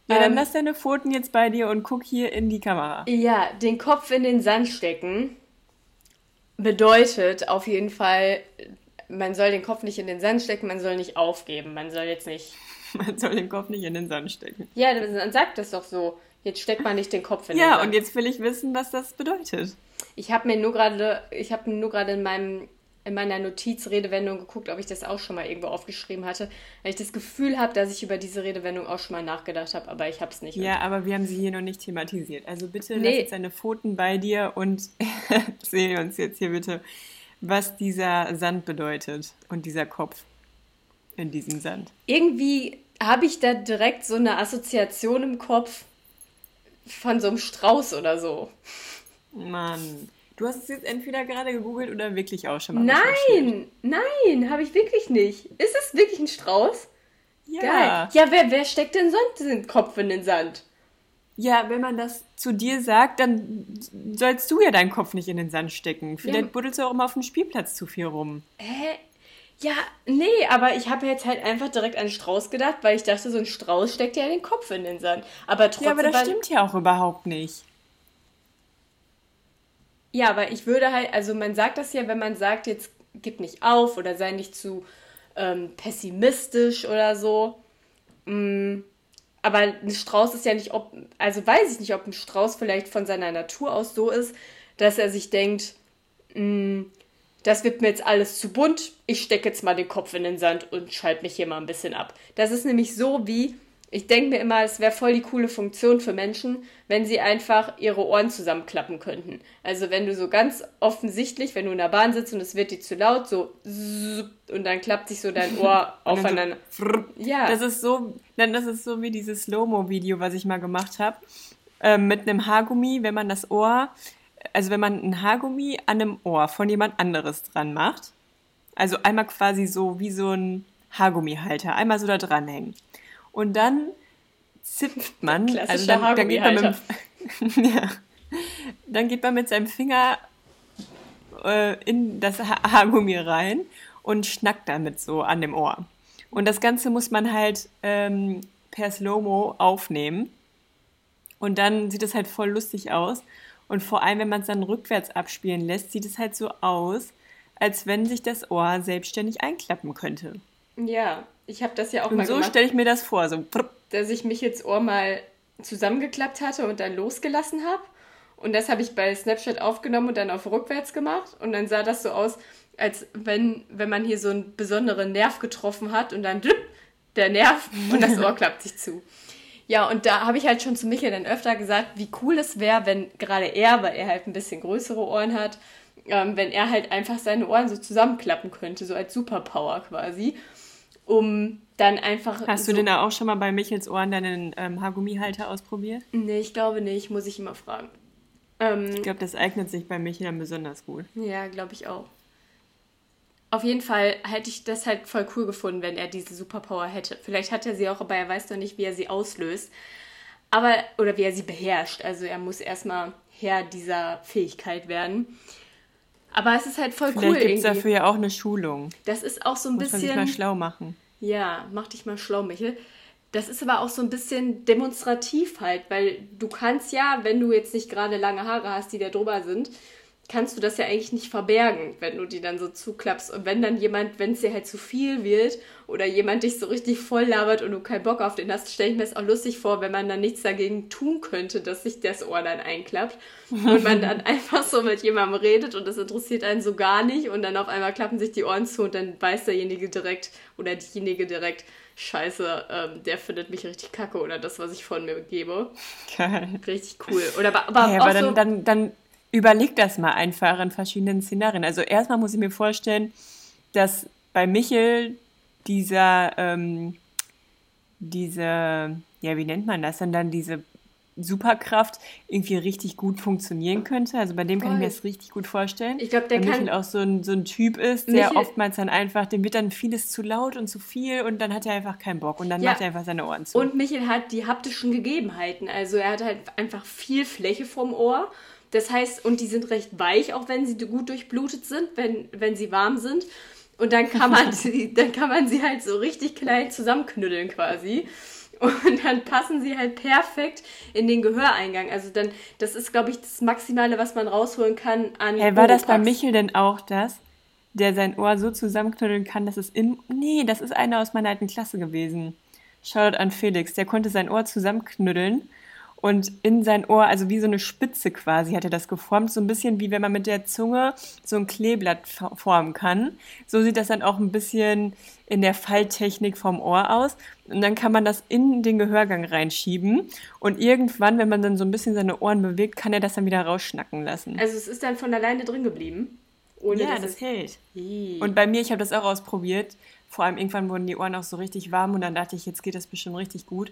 Ja, dann ähm, lass deine Pfoten jetzt bei dir und guck hier in die Kamera. Ja, den Kopf in den Sand stecken bedeutet auf jeden Fall, man soll den Kopf nicht in den Sand stecken, man soll nicht aufgeben. Man soll jetzt nicht. Man soll den Kopf nicht in den Sand stecken. Ja, dann sagt das doch so. Jetzt steckt man nicht den Kopf in den Sand. Ja, und jetzt will ich wissen, was das bedeutet. Ich habe mir nur gerade, ich habe nur gerade in meinem in meiner Notizredewendung geguckt, ob ich das auch schon mal irgendwo aufgeschrieben hatte, weil ich das Gefühl habe, dass ich über diese Redewendung auch schon mal nachgedacht habe, aber ich habe es nicht. Ja, aber wir haben sie hier noch nicht thematisiert. Also bitte nee. lass jetzt deine Pfoten bei dir und sehen uns jetzt hier bitte, was dieser Sand bedeutet und dieser Kopf in diesem Sand. Irgendwie habe ich da direkt so eine Assoziation im Kopf von so einem Strauß oder so. Mann. Du hast es jetzt entweder gerade gegoogelt oder wirklich auch schon mal Nein, nein, habe ich wirklich nicht. Ist es wirklich ein Strauß? Ja. Geil. Ja, wer, wer steckt denn sonst den Kopf in den Sand? Ja, wenn man das zu dir sagt, dann sollst du ja deinen Kopf nicht in den Sand stecken. Vielleicht ja. buddelst du auch immer auf dem Spielplatz zu viel rum. Hä? Ja, nee, aber ich habe jetzt halt einfach direkt an Strauß gedacht, weil ich dachte, so ein Strauß steckt ja den Kopf in den Sand. Aber trotzdem. Ja, aber das stimmt ja auch überhaupt nicht. Ja, aber ich würde halt, also man sagt das ja, wenn man sagt, jetzt gib nicht auf oder sei nicht zu ähm, pessimistisch oder so. Mm, aber ein Strauß ist ja nicht, ob, also weiß ich nicht, ob ein Strauß vielleicht von seiner Natur aus so ist, dass er sich denkt, mm, das wird mir jetzt alles zu bunt, ich stecke jetzt mal den Kopf in den Sand und schalte mich hier mal ein bisschen ab. Das ist nämlich so wie, ich denke mir immer, es wäre voll die coole Funktion für Menschen, wenn sie einfach ihre Ohren zusammenklappen könnten. Also wenn du so ganz offensichtlich, wenn du in der Bahn sitzt und es wird dir zu laut, so und dann klappt sich so dein Ohr aufeinander. ja. Das ist so, das ist so wie dieses Slow-Mo-Video, was ich mal gemacht habe. Äh, mit einem Haargummi, wenn man das Ohr, also wenn man ein Haargummi an einem Ohr von jemand anderes dran macht, also einmal quasi so wie so ein Haargummihalter, einmal so da dranhängen. Und dann zipft man, also dann, dann, geht man mit, ja, dann geht man mit seinem Finger äh, in das Haargummi rein und schnackt damit so an dem Ohr. Und das Ganze muss man halt ähm, per Slow-Mo aufnehmen. Und dann sieht es halt voll lustig aus. Und vor allem, wenn man es dann rückwärts abspielen lässt, sieht es halt so aus, als wenn sich das Ohr selbstständig einklappen könnte. Ja, ich habe das ja auch und mal so gemacht. So stelle ich mir das vor, so dass ich mich jetzt Ohr mal zusammengeklappt hatte und dann losgelassen habe. Und das habe ich bei Snapchat aufgenommen und dann auf rückwärts gemacht. Und dann sah das so aus, als wenn, wenn man hier so einen besonderen Nerv getroffen hat und dann der Nerv und das Ohr klappt sich zu. Ja, und da habe ich halt schon zu Michael dann öfter gesagt, wie cool es wäre, wenn gerade er, weil er halt ein bisschen größere Ohren hat, ähm, wenn er halt einfach seine Ohren so zusammenklappen könnte, so als Superpower quasi um dann einfach. Hast so du denn da auch schon mal bei Michels Ohren deinen ähm, Haargummihalter ausprobiert? Nee, ich glaube nicht, muss ich immer fragen. Ähm, ich glaube, das eignet sich bei Michel dann besonders gut. Ja, glaube ich auch. Auf jeden Fall hätte ich das halt voll cool gefunden, wenn er diese Superpower hätte. Vielleicht hat er sie auch, aber er weiß doch nicht, wie er sie auslöst. Aber, oder wie er sie beherrscht. Also er muss erstmal Herr dieser Fähigkeit werden. Aber es ist halt voll Vielleicht cool. Vielleicht gibt es dafür ja auch eine Schulung. Das ist auch so ein Muss bisschen. Man sich mal schlau machen. Ja, mach dich mal schlau, Michel. Das ist aber auch so ein bisschen demonstrativ halt, weil du kannst ja, wenn du jetzt nicht gerade lange Haare hast, die da drüber sind, kannst du das ja eigentlich nicht verbergen, wenn du die dann so zuklappst. Und wenn dann jemand, wenn es dir halt zu viel wird oder jemand dich so richtig voll labert und du keinen Bock auf den hast, stelle ich mir das auch lustig vor, wenn man dann nichts dagegen tun könnte, dass sich das Ohr dann einklappt und man dann einfach so mit jemandem redet und das interessiert einen so gar nicht und dann auf einmal klappen sich die Ohren zu und dann weiß derjenige direkt oder diejenige direkt, Scheiße, ähm, der findet mich richtig kacke oder das, was ich von mir gebe. Geil. Richtig cool. Oder aber, aber, ja, aber dann, so dann, dann überleg das mal einfach in verschiedenen Szenarien. Also erstmal muss ich mir vorstellen, dass bei Michel dieser, ähm, diese, ja, wie nennt man das denn dann, diese Superkraft irgendwie richtig gut funktionieren könnte. Also bei dem Voll. kann ich mir das richtig gut vorstellen. Ich glaube, der Weil kann Michel auch so ein, so ein Typ ist, der Michel oftmals dann einfach, dem wird dann vieles zu laut und zu viel und dann hat er einfach keinen Bock und dann ja. macht er einfach seine Ohren zu. Und Michel hat die haptischen Gegebenheiten. Also er hat halt einfach viel Fläche vom Ohr das heißt, und die sind recht weich, auch wenn sie gut durchblutet sind, wenn, wenn sie warm sind. Und dann kann man sie, dann kann man sie halt so richtig klein zusammenknüddeln quasi. Und dann passen sie halt perfekt in den Gehöreingang. Also dann, das ist, glaube ich, das Maximale, was man rausholen kann an. Hey, war das bei Michel denn auch das? Der sein Ohr so zusammenknüddeln kann, dass es im. Nee, das ist einer aus meiner alten Klasse gewesen. Shoutout an Felix. Der konnte sein Ohr zusammenknüddeln und in sein Ohr, also wie so eine Spitze quasi, hat er das geformt. So ein bisschen wie wenn man mit der Zunge so ein Kleeblatt formen kann. So sieht das dann auch ein bisschen in der Falltechnik vom Ohr aus. Und dann kann man das in den Gehörgang reinschieben. Und irgendwann, wenn man dann so ein bisschen seine Ohren bewegt, kann er das dann wieder rausschnacken lassen. Also es ist dann von alleine drin geblieben? Ohne ja, das hält. Und bei mir, ich habe das auch ausprobiert. Vor allem irgendwann wurden die Ohren auch so richtig warm und dann dachte ich, jetzt geht das bestimmt richtig gut.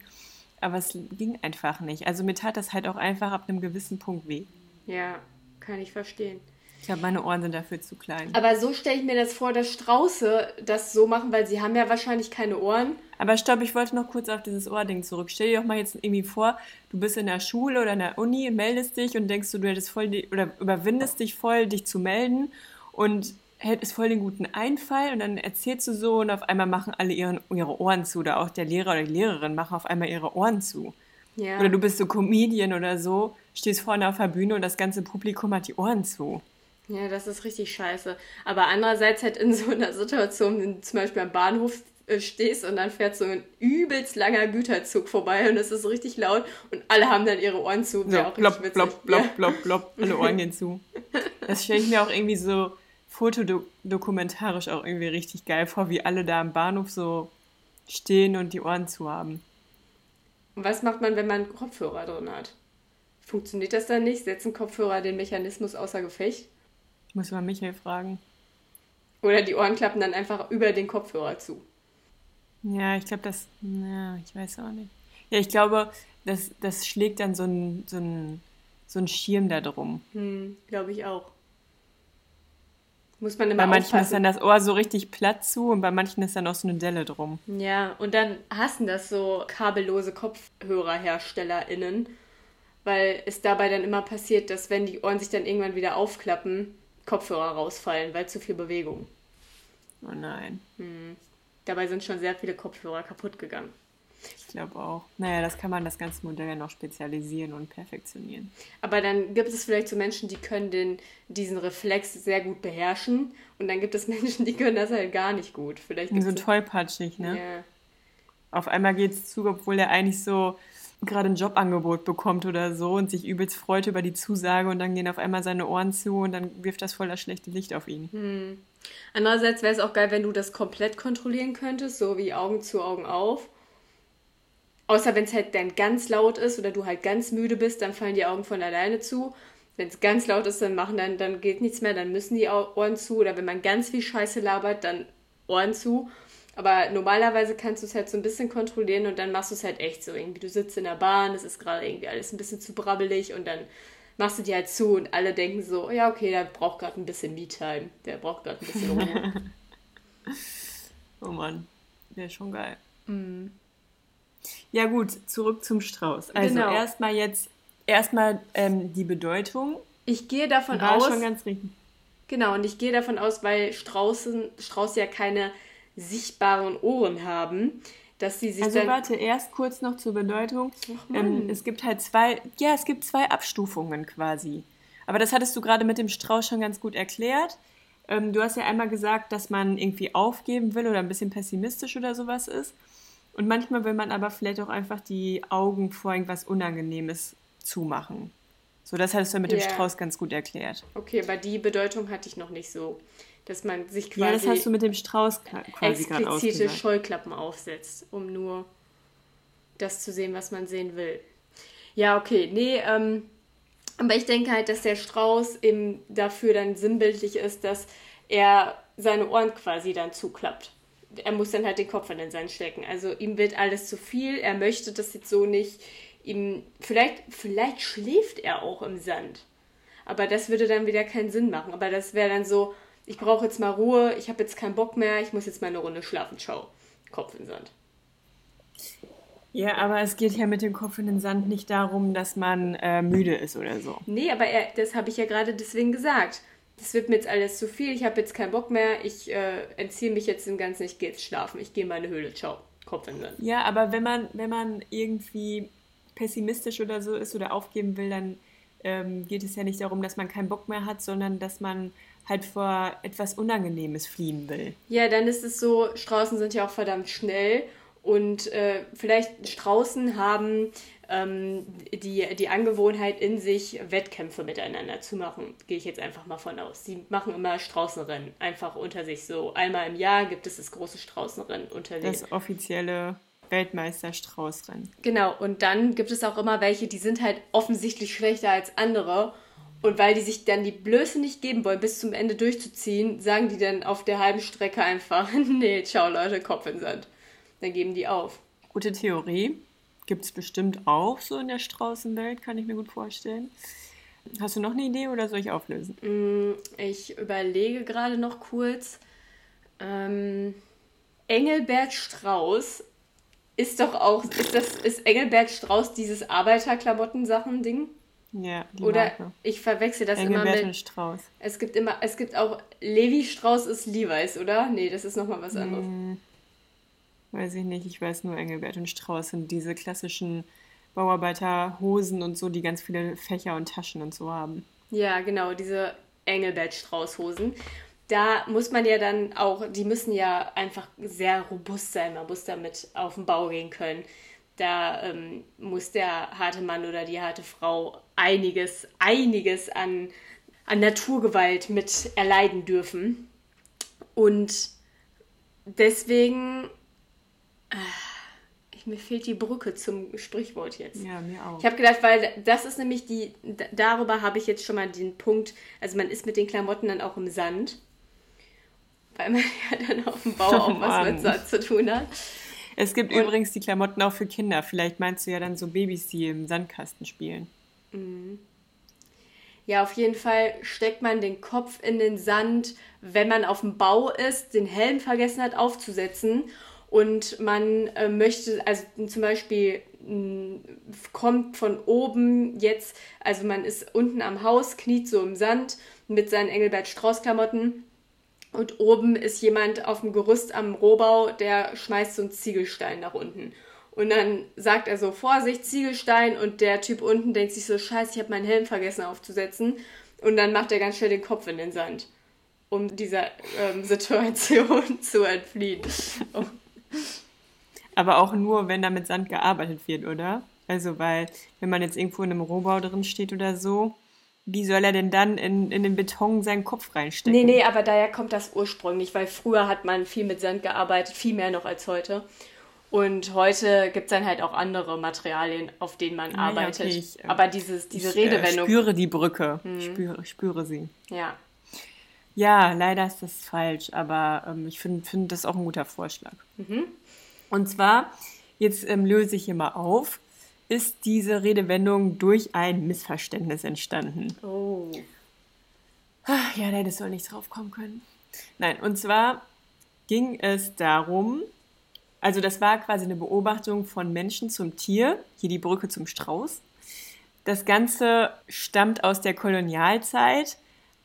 Aber es ging einfach nicht. Also mir tat das halt auch einfach ab einem gewissen Punkt weh. Ja, kann ich verstehen. Ich glaube, meine Ohren sind dafür zu klein. Aber so stelle ich mir das vor, dass Strauße das so machen, weil sie haben ja wahrscheinlich keine Ohren. Aber stopp, ich wollte noch kurz auf dieses Ohrding zurück. Stell dir doch mal jetzt irgendwie vor, du bist in der Schule oder in der Uni, meldest dich und denkst du, du hättest voll die, oder überwindest dich voll, dich zu melden und hättest voll den guten Einfall und dann erzählst du so und auf einmal machen alle ihren, ihre Ohren zu oder auch der Lehrer oder die Lehrerin machen auf einmal ihre Ohren zu. Ja. Oder du bist so Comedian oder so, stehst vorne auf der Bühne und das ganze Publikum hat die Ohren zu. Ja, das ist richtig scheiße. Aber andererseits halt in so einer Situation, wenn du zum Beispiel am Bahnhof äh, stehst und dann fährt so ein übelst langer Güterzug vorbei und es ist richtig laut und alle haben dann ihre Ohren zu. So, auch blopp, blopp, blopp, Ja. blopp, blopp, alle Ohren gehen zu. Das stelle ich mir auch irgendwie so fotodokumentarisch auch irgendwie richtig geil vor, wie alle da am Bahnhof so stehen und die Ohren zu haben. Und was macht man, wenn man Kopfhörer drin hat? Funktioniert das dann nicht? Setzen Kopfhörer den Mechanismus außer Gefecht? Muss man Michael fragen. Oder die Ohren klappen dann einfach über den Kopfhörer zu? Ja, ich glaube, das. Ja, ich weiß auch nicht. Ja, ich glaube, das, das schlägt dann so ein, so ein, so ein Schirm da drum. Hm, glaube ich auch. Muss man immer Bei manchen ist aufpassen. dann das Ohr so richtig platt zu und bei manchen ist dann auch so eine Delle drum. Ja, und dann hassen das so kabellose KopfhörerherstellerInnen, weil es dabei dann immer passiert, dass wenn die Ohren sich dann irgendwann wieder aufklappen, Kopfhörer rausfallen, weil zu viel Bewegung. Oh nein, Dabei sind schon sehr viele Kopfhörer kaputt gegangen. Ich glaube auch. Naja, das kann man das ganze Modell ja noch spezialisieren und perfektionieren. Aber dann gibt es vielleicht so Menschen, die können den, diesen Reflex sehr gut beherrschen und dann gibt es Menschen, die können das halt gar nicht gut. Vielleicht So tollpatschig, ne? ja. Auf einmal geht es zu, obwohl er eigentlich so gerade ein Jobangebot bekommt oder so und sich übelst freut über die Zusage und dann gehen auf einmal seine Ohren zu und dann wirft das voll das schlechte Licht auf ihn. Andererseits wäre es auch geil, wenn du das komplett kontrollieren könntest, so wie Augen zu, Augen auf. Außer wenn es halt dann ganz laut ist oder du halt ganz müde bist, dann fallen die Augen von alleine zu. Wenn es ganz laut ist, dann machen dann, dann geht nichts mehr, dann müssen die Ohren zu. Oder wenn man ganz viel Scheiße labert, dann Ohren zu. Aber normalerweise kannst du es halt so ein bisschen kontrollieren und dann machst du es halt echt so. Irgendwie, du sitzt in der Bahn, es ist gerade irgendwie alles ein bisschen zu brabbelig und dann machst du die halt zu und alle denken so, ja, okay, der braucht gerade ein bisschen Me-Time. Der braucht gerade ein bisschen Ruhe. Oh Mann, wäre schon geil. Ja gut, zurück zum Strauß. Also Genau. erstmal jetzt, erstmal ähm, die Bedeutung. Ich gehe davon War aus, schon ganz richtig. genau, und ich gehe davon aus, weil Straußen, Strauße ja keine sichtbaren Ohren haben, dass sie sich Also warte, erst kurz noch zur Bedeutung. Ähm, es gibt halt zwei, ja, es gibt zwei Abstufungen quasi. Aber das hattest du gerade mit dem Strauß schon ganz gut erklärt. Ähm, du hast ja einmal gesagt, dass man irgendwie aufgeben will oder ein bisschen pessimistisch oder sowas ist. Und manchmal will man aber vielleicht auch einfach die Augen vor irgendwas Unangenehmes zumachen. So, das hattest du mit dem Ja. Strauß ganz gut erklärt. Okay, aber die Bedeutung hatte ich noch nicht so, dass man sich Ja, das quasi hast du mit dem Strauß quasi explizite. Scheuklappen aufsetzt, um nur das zu sehen, was man sehen will. Ja, okay, nee, ähm, aber ich denke halt, dass der Strauß eben dafür dann sinnbildlich ist, dass er seine Ohren quasi dann zuklappt. Er muss dann halt den Kopf in den Sand stecken. Also ihm wird alles zu viel, er möchte das jetzt so nicht. Ihm, vielleicht, vielleicht schläft er auch im Sand. Aber das würde dann wieder keinen Sinn machen. Aber das wäre dann so, ich brauche jetzt mal Ruhe, ich habe jetzt keinen Bock mehr, ich muss jetzt mal eine Runde schlafen. Ciao. Kopf in den Sand. Ja, aber es geht ja mit dem Kopf in den Sand nicht darum, dass man äh, müde ist oder so. Nee, aber er, das habe ich ja gerade deswegen gesagt. Das wird mir jetzt alles zu viel, ich habe jetzt keinen Bock mehr, ich äh, entziehe mich jetzt dem Ganzen, ich gehe jetzt schlafen, ich gehe in meine Höhle, ciao. Kopf in den. Ja, aber wenn man, wenn man irgendwie pessimistisch oder so ist oder aufgeben will, dann ähm, geht es ja nicht darum, dass man keinen Bock mehr hat, sondern dass man halt vor etwas Unangenehmes fliehen will. Ja, dann ist es so, Straußen sind ja auch verdammt schnell und äh, vielleicht Straußen haben ähm, die, die Angewohnheit in sich, Wettkämpfe miteinander zu machen. Gehe ich jetzt einfach mal von aus. Sie machen immer Straußenrennen, einfach unter sich so. Einmal im Jahr gibt es das große Straußenrennen unter sich. Das offizielle Weltmeister-Straußrennen. Genau, und dann gibt es auch immer welche, die sind halt offensichtlich schlechter als andere. Und weil die sich dann die Blöße nicht geben wollen, bis zum Ende durchzuziehen, sagen die dann auf der halben Strecke einfach, nee, ciao Leute, Kopf in Sand. Dann geben die auf. Gute Theorie. Gibt es bestimmt auch so in der Straußenwelt, kann ich mir gut vorstellen. Hast du noch eine Idee oder soll ich auflösen? Mm, Ich überlege gerade noch kurz. Ähm, Engelbert Strauß ist doch auch, ist das, ist Engelbert Strauß dieses Arbeiterklamotten-Sachen-Ding? Ja, die Oder Marke. ich verwechsel das immer Engelbert und mit. Strauß. Es gibt immer, es gibt auch Levi Strauß ist Levi's, oder? Nee, das ist nochmal was anderes. Mm, Weiß ich nicht, ich weiß nur, Engelbert und Strauß sind diese klassischen Bauarbeiterhosen und so, die ganz viele Fächer und Taschen und so haben. Ja, genau, diese Engelbert Strauß-Hosen. Da muss man ja dann auch, die müssen ja einfach sehr robust sein. Man muss damit auf den Bau gehen können. Da ähm, muss der harte Mann oder die harte Frau einiges, einiges an, an Naturgewalt mit erleiden dürfen. Und deswegen, mir fehlt die Brücke zum Sprichwort jetzt. Ja, mir auch. Ich habe gedacht, weil das ist nämlich die, darüber habe ich jetzt schon mal den Punkt, also man ist mit den Klamotten dann auch im Sand, weil man ja dann auf dem Bau Oh auch was Mann. mit Sand zu tun hat. Es gibt Und- übrigens die Klamotten auch für Kinder. Vielleicht meinst du ja dann so Babys, die im Sandkasten spielen. Ja, auf jeden Fall steckt man den Kopf in den Sand, wenn man auf dem Bau ist, den Helm vergessen hat aufzusetzen und man äh, möchte, also zum Beispiel mh, kommt von oben jetzt, also man ist unten am Haus, kniet so im Sand mit seinen Engelbert Strauß Klamotten und oben ist jemand auf dem Gerüst am Rohbau, der schmeißt so einen Ziegelstein nach unten. Und dann sagt er so, Vorsicht, Ziegelstein. Und der Typ unten denkt sich so, scheiße, ich habe meinen Helm vergessen aufzusetzen. Und dann macht er ganz schnell den Kopf in den Sand, um dieser ähm, Situation zu entfliehen. Oh. Aber auch nur, wenn da mit Sand gearbeitet wird, oder? Also, weil, wenn man jetzt irgendwo in einem Rohbau drin steht oder so, wie soll er denn dann in, in den Beton seinen Kopf reinstecken? Nee, nee, aber daher kommt das ursprünglich, weil früher hat man viel mit Sand gearbeitet, viel mehr noch als heute. Und heute gibt es dann halt auch andere Materialien, auf denen man ja, arbeitet. okay, ich, äh, aber dieses, diese ich, Redewendung. Äh, spüre die Brücke. Mhm. Ich spüre, ich spüre sie. ja. Ja, leider ist das falsch, aber ähm, ich finde find das auch ein guter Vorschlag. Mhm. Und zwar, jetzt ähm, löse ich hier mal auf, ist diese Redewendung durch ein Missverständnis entstanden. Oh. Ach, ja, nein, das soll nicht drauf kommen können. Nein, und zwar ging es darum, also das war quasi eine Beobachtung von Menschen zum Tier, hier die Brücke zum Strauß. Das Ganze stammt aus der Kolonialzeit,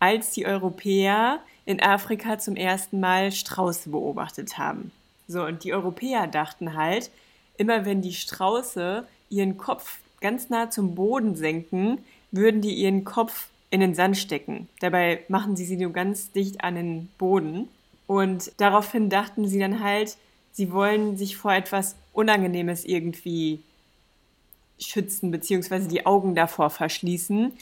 als die Europäer in Afrika zum ersten Mal Strauße beobachtet haben. So, und die Europäer dachten halt, immer wenn die Strauße ihren Kopf ganz nah zum Boden senken, würden die ihren Kopf in den Sand stecken. Dabei machen sie sie nur ganz dicht an den Boden. Und daraufhin dachten sie dann halt, sie wollen sich vor etwas Unangenehmes irgendwie schützen, beziehungsweise die Augen davor verschließen.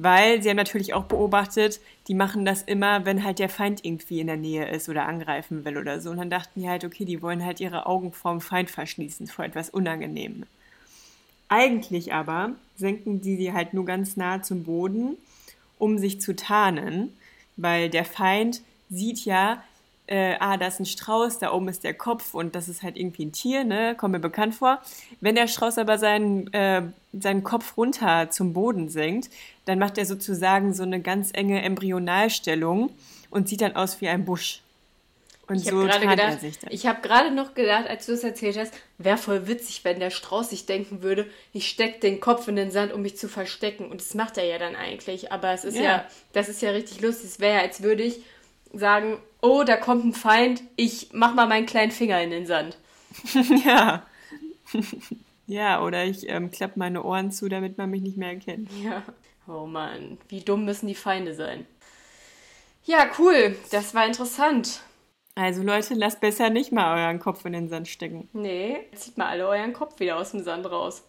Weil sie haben natürlich auch beobachtet, die machen das immer, wenn halt der Feind irgendwie in der Nähe ist oder angreifen will oder so. Und dann dachten die halt, okay, die wollen halt ihre Augen vorm Feind verschließen, vor etwas Unangenehmem. Eigentlich aber senken sie sie halt nur ganz nah zum Boden, um sich zu tarnen, weil der Feind sieht ja, äh, ah, da ist ein Strauß, da oben ist der Kopf und das ist halt irgendwie ein Tier, ne? Kommt mir bekannt vor. Wenn der Strauß aber seinen, äh, seinen Kopf runter zum Boden senkt, dann macht er sozusagen so eine ganz enge Embryonalstellung und sieht dann aus wie ein Busch. Und Ich so gerade er gedacht, sich dann. ich habe gerade noch gedacht, als du es erzählt hast, wäre voll witzig, wenn der Strauß sich denken würde, ich stecke den Kopf in den Sand, um mich zu verstecken. Und das macht er ja dann eigentlich. Aber es ist ja, Ja. das ist ja richtig lustig. Es wäre ja, als würde ich sagen, oh, da kommt ein Feind, ich mach mal meinen kleinen Finger in den Sand. ja. ja, oder ich ähm, klappe meine Ohren zu, damit man mich nicht mehr erkennt. Ja. Oh Mann, wie dumm müssen die Feinde sein. Ja, cool. Das war interessant. Also Leute, lasst besser nicht mal euren Kopf in den Sand stecken. Nee, zieht mal alle euren Kopf wieder aus dem Sand raus.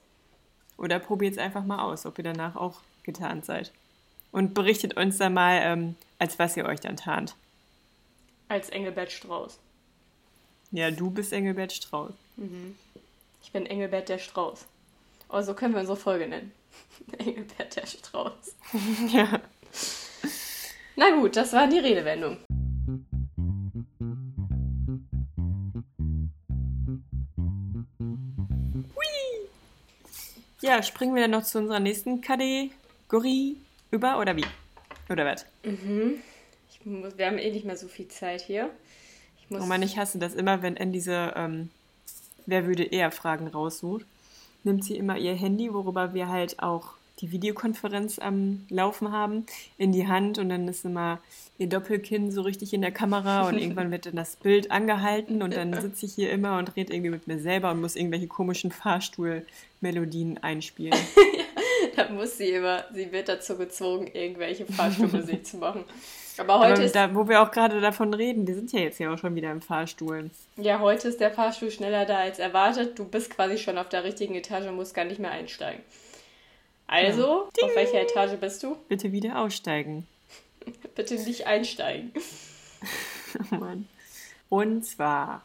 Oder probiert es einfach mal aus, ob ihr danach auch getarnt seid. Und berichtet uns dann mal, ähm, als was ihr euch dann tarnt. Als Engelbert Strauß. Ja, du bist Engelbert Strauß. Ich bin Engelbert der Strauß. Oh, so können wir unsere Folge nennen. Engelbert der Strauß. ja. Na gut, das war die Redewendung. Ja, springen wir dann noch zu unserer nächsten Kategorie. über oder wie? Oder was? Ich muss, wir haben eh nicht mehr so viel Zeit hier. Ich muss, Oh Mann, ich hasse das immer, wenn Ann diese ähm, Wer würde eher Fragen raussucht. Nimmt sie immer ihr Handy, worüber wir halt auch die Videokonferenz am Laufen haben, in die Hand und dann ist immer ihr Doppelkinn so richtig in der Kamera und irgendwann wird dann das Bild angehalten und dann sitze ich hier immer und rede irgendwie mit mir selber und muss irgendwelche komischen Fahrstuhlmelodien einspielen. da muss sie immer, sie wird dazu gezwungen, irgendwelche Fahrstuhlmusik zu machen. Aber heute Aber ist, da, wo wir auch gerade davon reden, wir sind ja jetzt ja auch schon wieder im Fahrstuhl. ja, heute ist der Fahrstuhl schneller da als erwartet. Du bist quasi schon auf der richtigen Etage und musst gar nicht mehr einsteigen. Also, auf welcher Etage bist du? Bitte wieder aussteigen. Bitte nicht einsteigen. Oh Mann. Und zwar.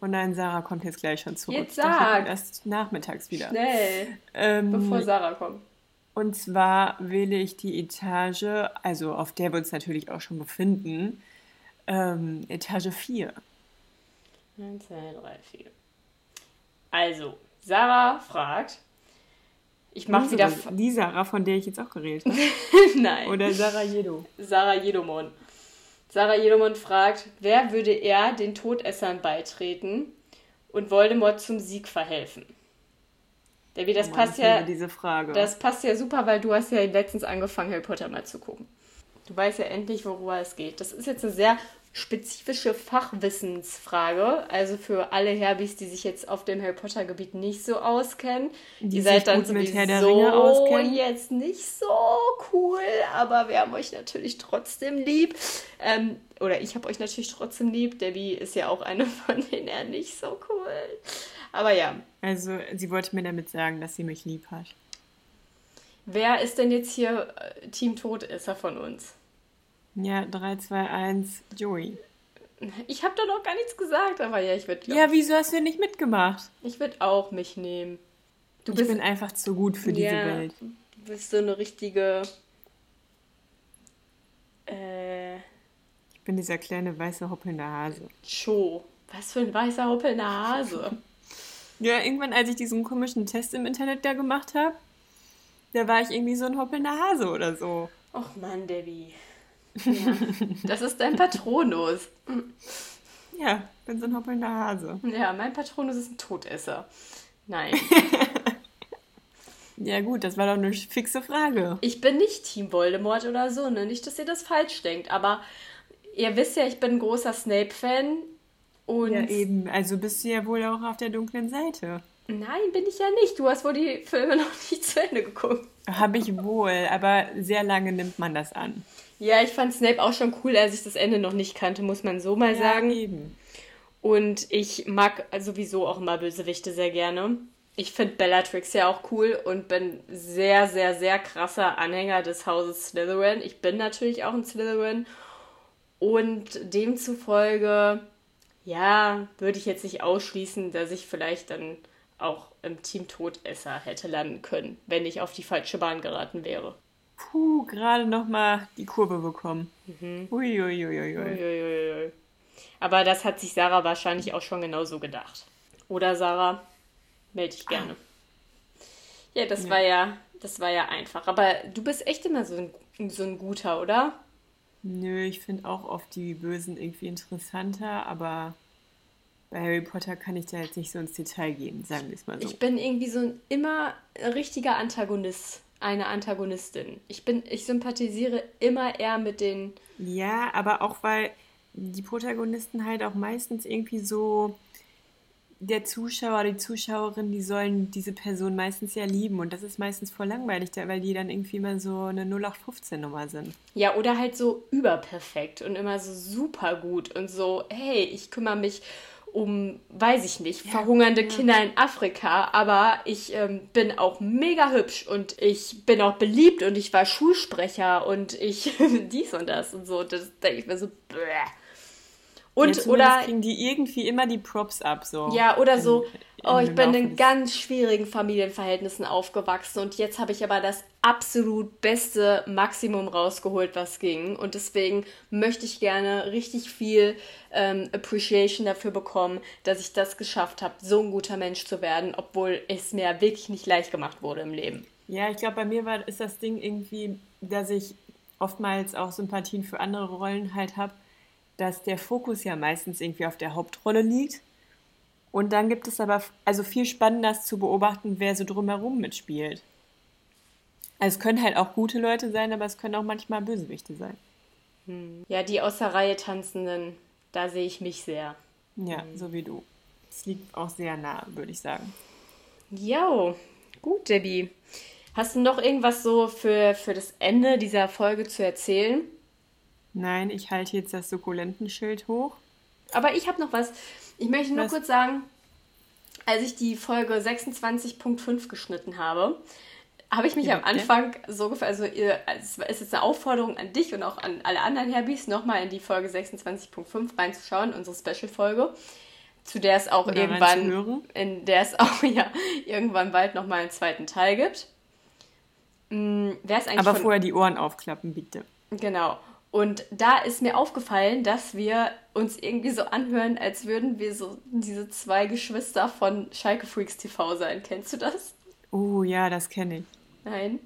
Und nein, Sarah kommt jetzt gleich schon zurück. Jetzt sag. erst nachmittags wieder. Schnell, Ähm, bevor Sarah kommt. Und zwar wähle ich die Etage, also auf der wir uns natürlich auch schon befinden, ähm, Etage 4. 1, 2, 3, 4. Also, Sarah fragt. Ich mache wieder. Die Sarah, von der ich jetzt auch geredet habe. Nein. Oder Sarah Jedo. Sarah Jedomon. Sarah Jedomon fragt, wer würde er den Todessern beitreten und Voldemort zum Sieg verhelfen? Debbie, das Oh Mann, passt ja, diese Frage. das passt ja super, weil du hast ja letztens angefangen, Harry Potter mal zu gucken. Du weißt ja endlich, worüber es geht. Das ist jetzt eine sehr spezifische Fachwissensfrage. Also für alle Herbis, die sich jetzt auf dem Harry Potter Gebiet nicht so auskennen. Die ihr seid dann sowieso Herr der Ringe auskennen. jetzt nicht so cool, aber wir haben euch natürlich trotzdem lieb. Ähm, oder ich habe euch natürlich trotzdem lieb. Debbie ist ja auch eine von denen er nicht so cool. Aber ja, also, sie wollte mir damit sagen, dass sie mich lieb hat. wer ist denn jetzt hier äh, Team Todesser von uns? Ja, 3, 2, 1, Joey. Ich habe da noch gar nichts gesagt, aber ja, ich würde Ja, wieso hast du nicht mitgemacht? ich würd auch mich nehmen. Du Ich bist, bin einfach zu gut für diese ja, Welt. Du bist so eine richtige. Äh, Ich bin dieser kleine weiße hoppelnde Hase. Cho. Was für ein weißer hoppelnder Hase. Ja, irgendwann, als ich diesen komischen Test im Internet da gemacht habe, da war ich irgendwie so ein hoppelnder Hase oder so. Och Mann, Debbie. Ja, das ist dein Patronus. Ja, bin so ein hoppelnder Hase. Ja, mein Patronus ist ein Todesser. Nein, Ja gut, das war doch eine fixe Frage. ich bin nicht Team Voldemort oder so, ne? Nicht, dass ihr das falsch denkt, aber ihr wisst ja, ich bin ein großer Snape-Fan. Und Ja, eben. Also bist du ja wohl auch auf der dunklen Seite. nein, bin ich ja nicht. Du hast wohl die Filme noch nicht zu Ende geguckt. Habe ich wohl, aber sehr lange nimmt man das an. Ja, ich fand Snape auch schon cool, als ich das Ende noch nicht kannte, muss man so mal sagen. eben. Und ich mag sowieso auch immer Bösewichte sehr gerne. Ich finde Bellatrix ja auch cool und bin sehr, sehr, sehr krasser Anhänger des Hauses Slytherin. Ich bin natürlich auch ein Slytherin. Und demzufolge, ja, würde ich jetzt nicht ausschließen, dass ich vielleicht dann auch im Team Todesser hätte landen können, wenn ich auf die falsche Bahn geraten wäre. Puh, gerade noch mal die Kurve bekommen. Mhm. Uiuiuiui. Uiuiui. Aber das hat sich Sarah wahrscheinlich auch schon genauso gedacht. Oder Sarah, melde dich gerne. Ja, das war ja, das war ja einfach. Aber du bist echt immer so ein, so ein guter, oder? Nö, ich finde auch oft die Bösen irgendwie interessanter, aber bei Harry Potter kann ich da jetzt nicht so ins Detail gehen, sagen wir es mal so. Ich bin irgendwie so ein immer richtiger Antagonist, eine Antagonistin. Ich bin, ich sympathisiere immer eher mit den. Ja, aber auch weil die Protagonisten halt auch meistens irgendwie so der Zuschauer, die Zuschauerin, die sollen diese Person meistens ja lieben und das ist meistens voll langweilig, weil die dann irgendwie immer so eine 0815-Nummer sind. Ja, oder halt so überperfekt und immer so super gut und so, hey, ich kümmere mich um, weiß ich nicht, verhungernde Kinder in Afrika, aber ich ähm, bin auch mega hübsch und ich bin auch beliebt und ich war Schulsprecher und ich dies und das und so. Das denke ich mir so, bäh. Und, ja, oder kriegen die irgendwie immer die Props ab, so. Ja, oder so, in oh, ich bin in ganz schwierigen Familienverhältnissen aufgewachsen und jetzt habe ich aber das absolut beste Maximum rausgeholt, was ging. Und deswegen möchte ich gerne richtig viel ähm, Appreciation dafür bekommen, dass ich das geschafft habe, so ein guter Mensch zu werden, obwohl es mir wirklich nicht leicht gemacht wurde im Leben. Ja, ich glaube, bei mir war, ist das Ding irgendwie dass ich oftmals auch Sympathien für andere Rollen halt habe, dass der Fokus ja meistens irgendwie auf der Hauptrolle liegt. Und dann gibt es aber also viel spannender zu beobachten, wer so drumherum mitspielt. Also es können halt auch gute Leute sein, aber es können auch manchmal Bösewichte sein. Hm. Ja, die aus der Reihe tanzenden, da sehe ich mich sehr. Ja, hm. so wie du. Es liegt auch sehr nah, würde ich sagen. Jo, gut, Debbie. Hast du noch irgendwas so für, für das Ende dieser Folge zu erzählen? Nein, ich halte jetzt das Sukkulentenschild hoch. Aber ich habe noch was. Ich möchte nur was? kurz sagen, als ich die Folge 26.5 geschnitten habe, habe ich mich ja, am Anfang so gefallen, also ihr, es ist jetzt eine Aufforderung an dich und auch an alle anderen Herbys, nochmal in die Folge 26.5 reinzuschauen, unsere Special-Folge, zu der es auch Oder irgendwann, in der es auch ja irgendwann bald nochmal einen zweiten Teil gibt. Hm, Aber von, vorher die Ohren aufklappen, bitte. Genau. Und da ist mir aufgefallen, dass wir uns irgendwie so anhören, als würden wir so diese zwei Geschwister von Schalke Freaks TV sein. Kennst du das? Oh ja, das kenne ich. Nein.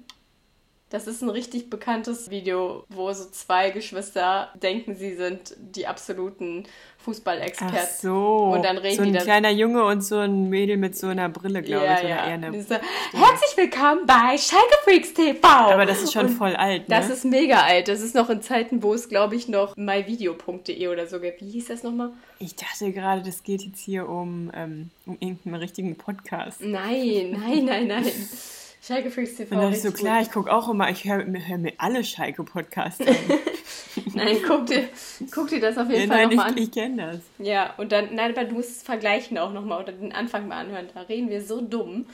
Das ist ein richtig bekanntes Video, wo so zwei Geschwister denken, sie sind die absoluten Fußballexperten. Ach so. Und dann reden so ein die kleiner Junge und so ein Mädel mit so einer Brille, glaube ja, ich. Oder ja. eher eine Diese, Herzlich willkommen bei Schalke Freaks TV. Aber das ist schon und voll alt, ne? Das ist mega alt. Das ist noch in Zeiten, wo es, glaube ich, noch myvideo.de oder so gibt. Wie hieß das nochmal? Ich dachte gerade, das geht jetzt hier um, ähm, um irgendeinen richtigen Podcast. Nein, nein, nein, nein. Schalke Freaks TV. Und dann ist so klar, gut. ich gucke auch immer, ich höre hör mir alle Schalke-Podcasts an. nein, guck dir, guck dir das auf jeden ja, Fall nochmal an. Ich kenne das. Ja, und dann, nein, aber du musst es vergleichen auch nochmal oder den Anfang mal anhören. Da reden wir so dumm.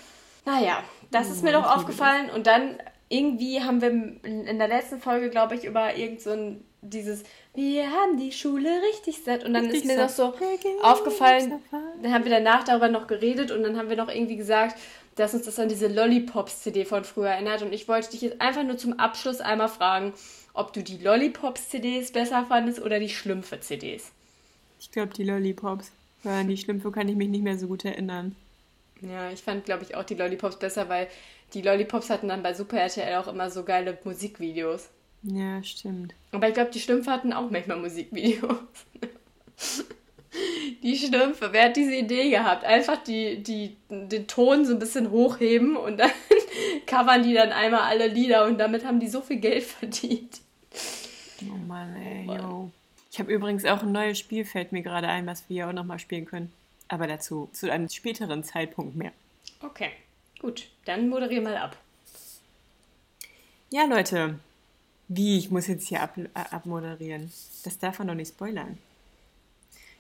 Naja, das oh, ist mir doch aufgefallen. Und dann irgendwie haben wir in der letzten Folge, glaube ich, über irgend so ein, dieses, wir haben die Schule richtig satt. Und dann richtig ist mir noch so aufgefallen, dann haben wir danach darüber noch geredet und dann haben wir noch irgendwie gesagt, dass uns das an diese Lollipops-CD von früher erinnert. Und ich wollte dich jetzt einfach nur zum Abschluss einmal fragen, ob du die Lollipops-CDs besser fandest oder die Schlümpfe-CDs. Ich glaube, die Lollipops. Weil an die Schlümpfe kann ich mich nicht mehr so gut erinnern. Ja, ich fand, glaube ich, auch die Lollipops besser, weil die Lollipops hatten dann bei Super RTL auch immer so geile Musikvideos. Ja, stimmt. Aber ich glaube, die Schlümpfe hatten auch manchmal Musikvideos. die Schlümpfe, wer hat diese Idee gehabt? Einfach die, die, den Ton so ein bisschen hochheben und dann covern die dann einmal alle Lieder und damit haben die so viel Geld verdient. Oh Mann, ey, yo. Ich habe übrigens auch ein neues Spiel, fällt mir gerade ein, was wir ja auch nochmal spielen können. Aber dazu zu einem späteren Zeitpunkt mehr. Okay, gut. Dann moderier mal ab. Ja, Leute. Wie? Ich muss jetzt hier ab, äh, abmoderieren. Das darf man doch nicht spoilern.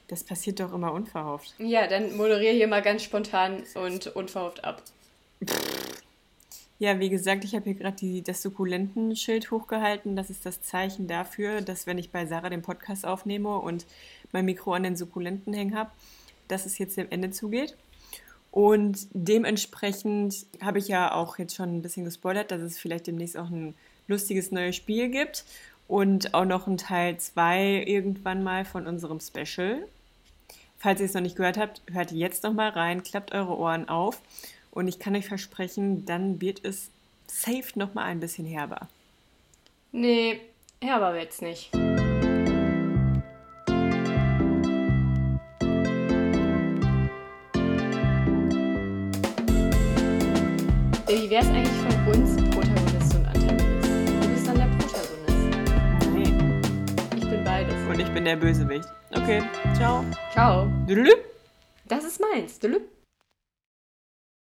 Das passiert doch immer unverhofft. Ja, dann moderiere hier mal ganz spontan und unverhofft ab. Ja, wie gesagt, ich habe hier gerade das Sukkulentenschild hochgehalten. Das ist das Zeichen dafür, dass wenn ich bei Sarah den Podcast aufnehme und mein Mikro an den Sukkulenten hängen habe, dass es jetzt dem Ende zugeht. Und dementsprechend habe ich ja auch jetzt schon ein bisschen gespoilert, dass es vielleicht demnächst auch ein lustiges neues Spiel gibt und auch noch ein Teil 2 irgendwann mal von unserem Special. Falls ihr es noch nicht gehört habt, hört jetzt noch mal rein, klappt eure Ohren auf und ich kann euch versprechen, dann wird es safe noch mal ein bisschen herber. Nee, herber wird's nicht. Wie wäre es eigentlich von uns bin der Bösewicht. Okay, ciao. Ciao. Dülülü. Das ist meins. Dülülü.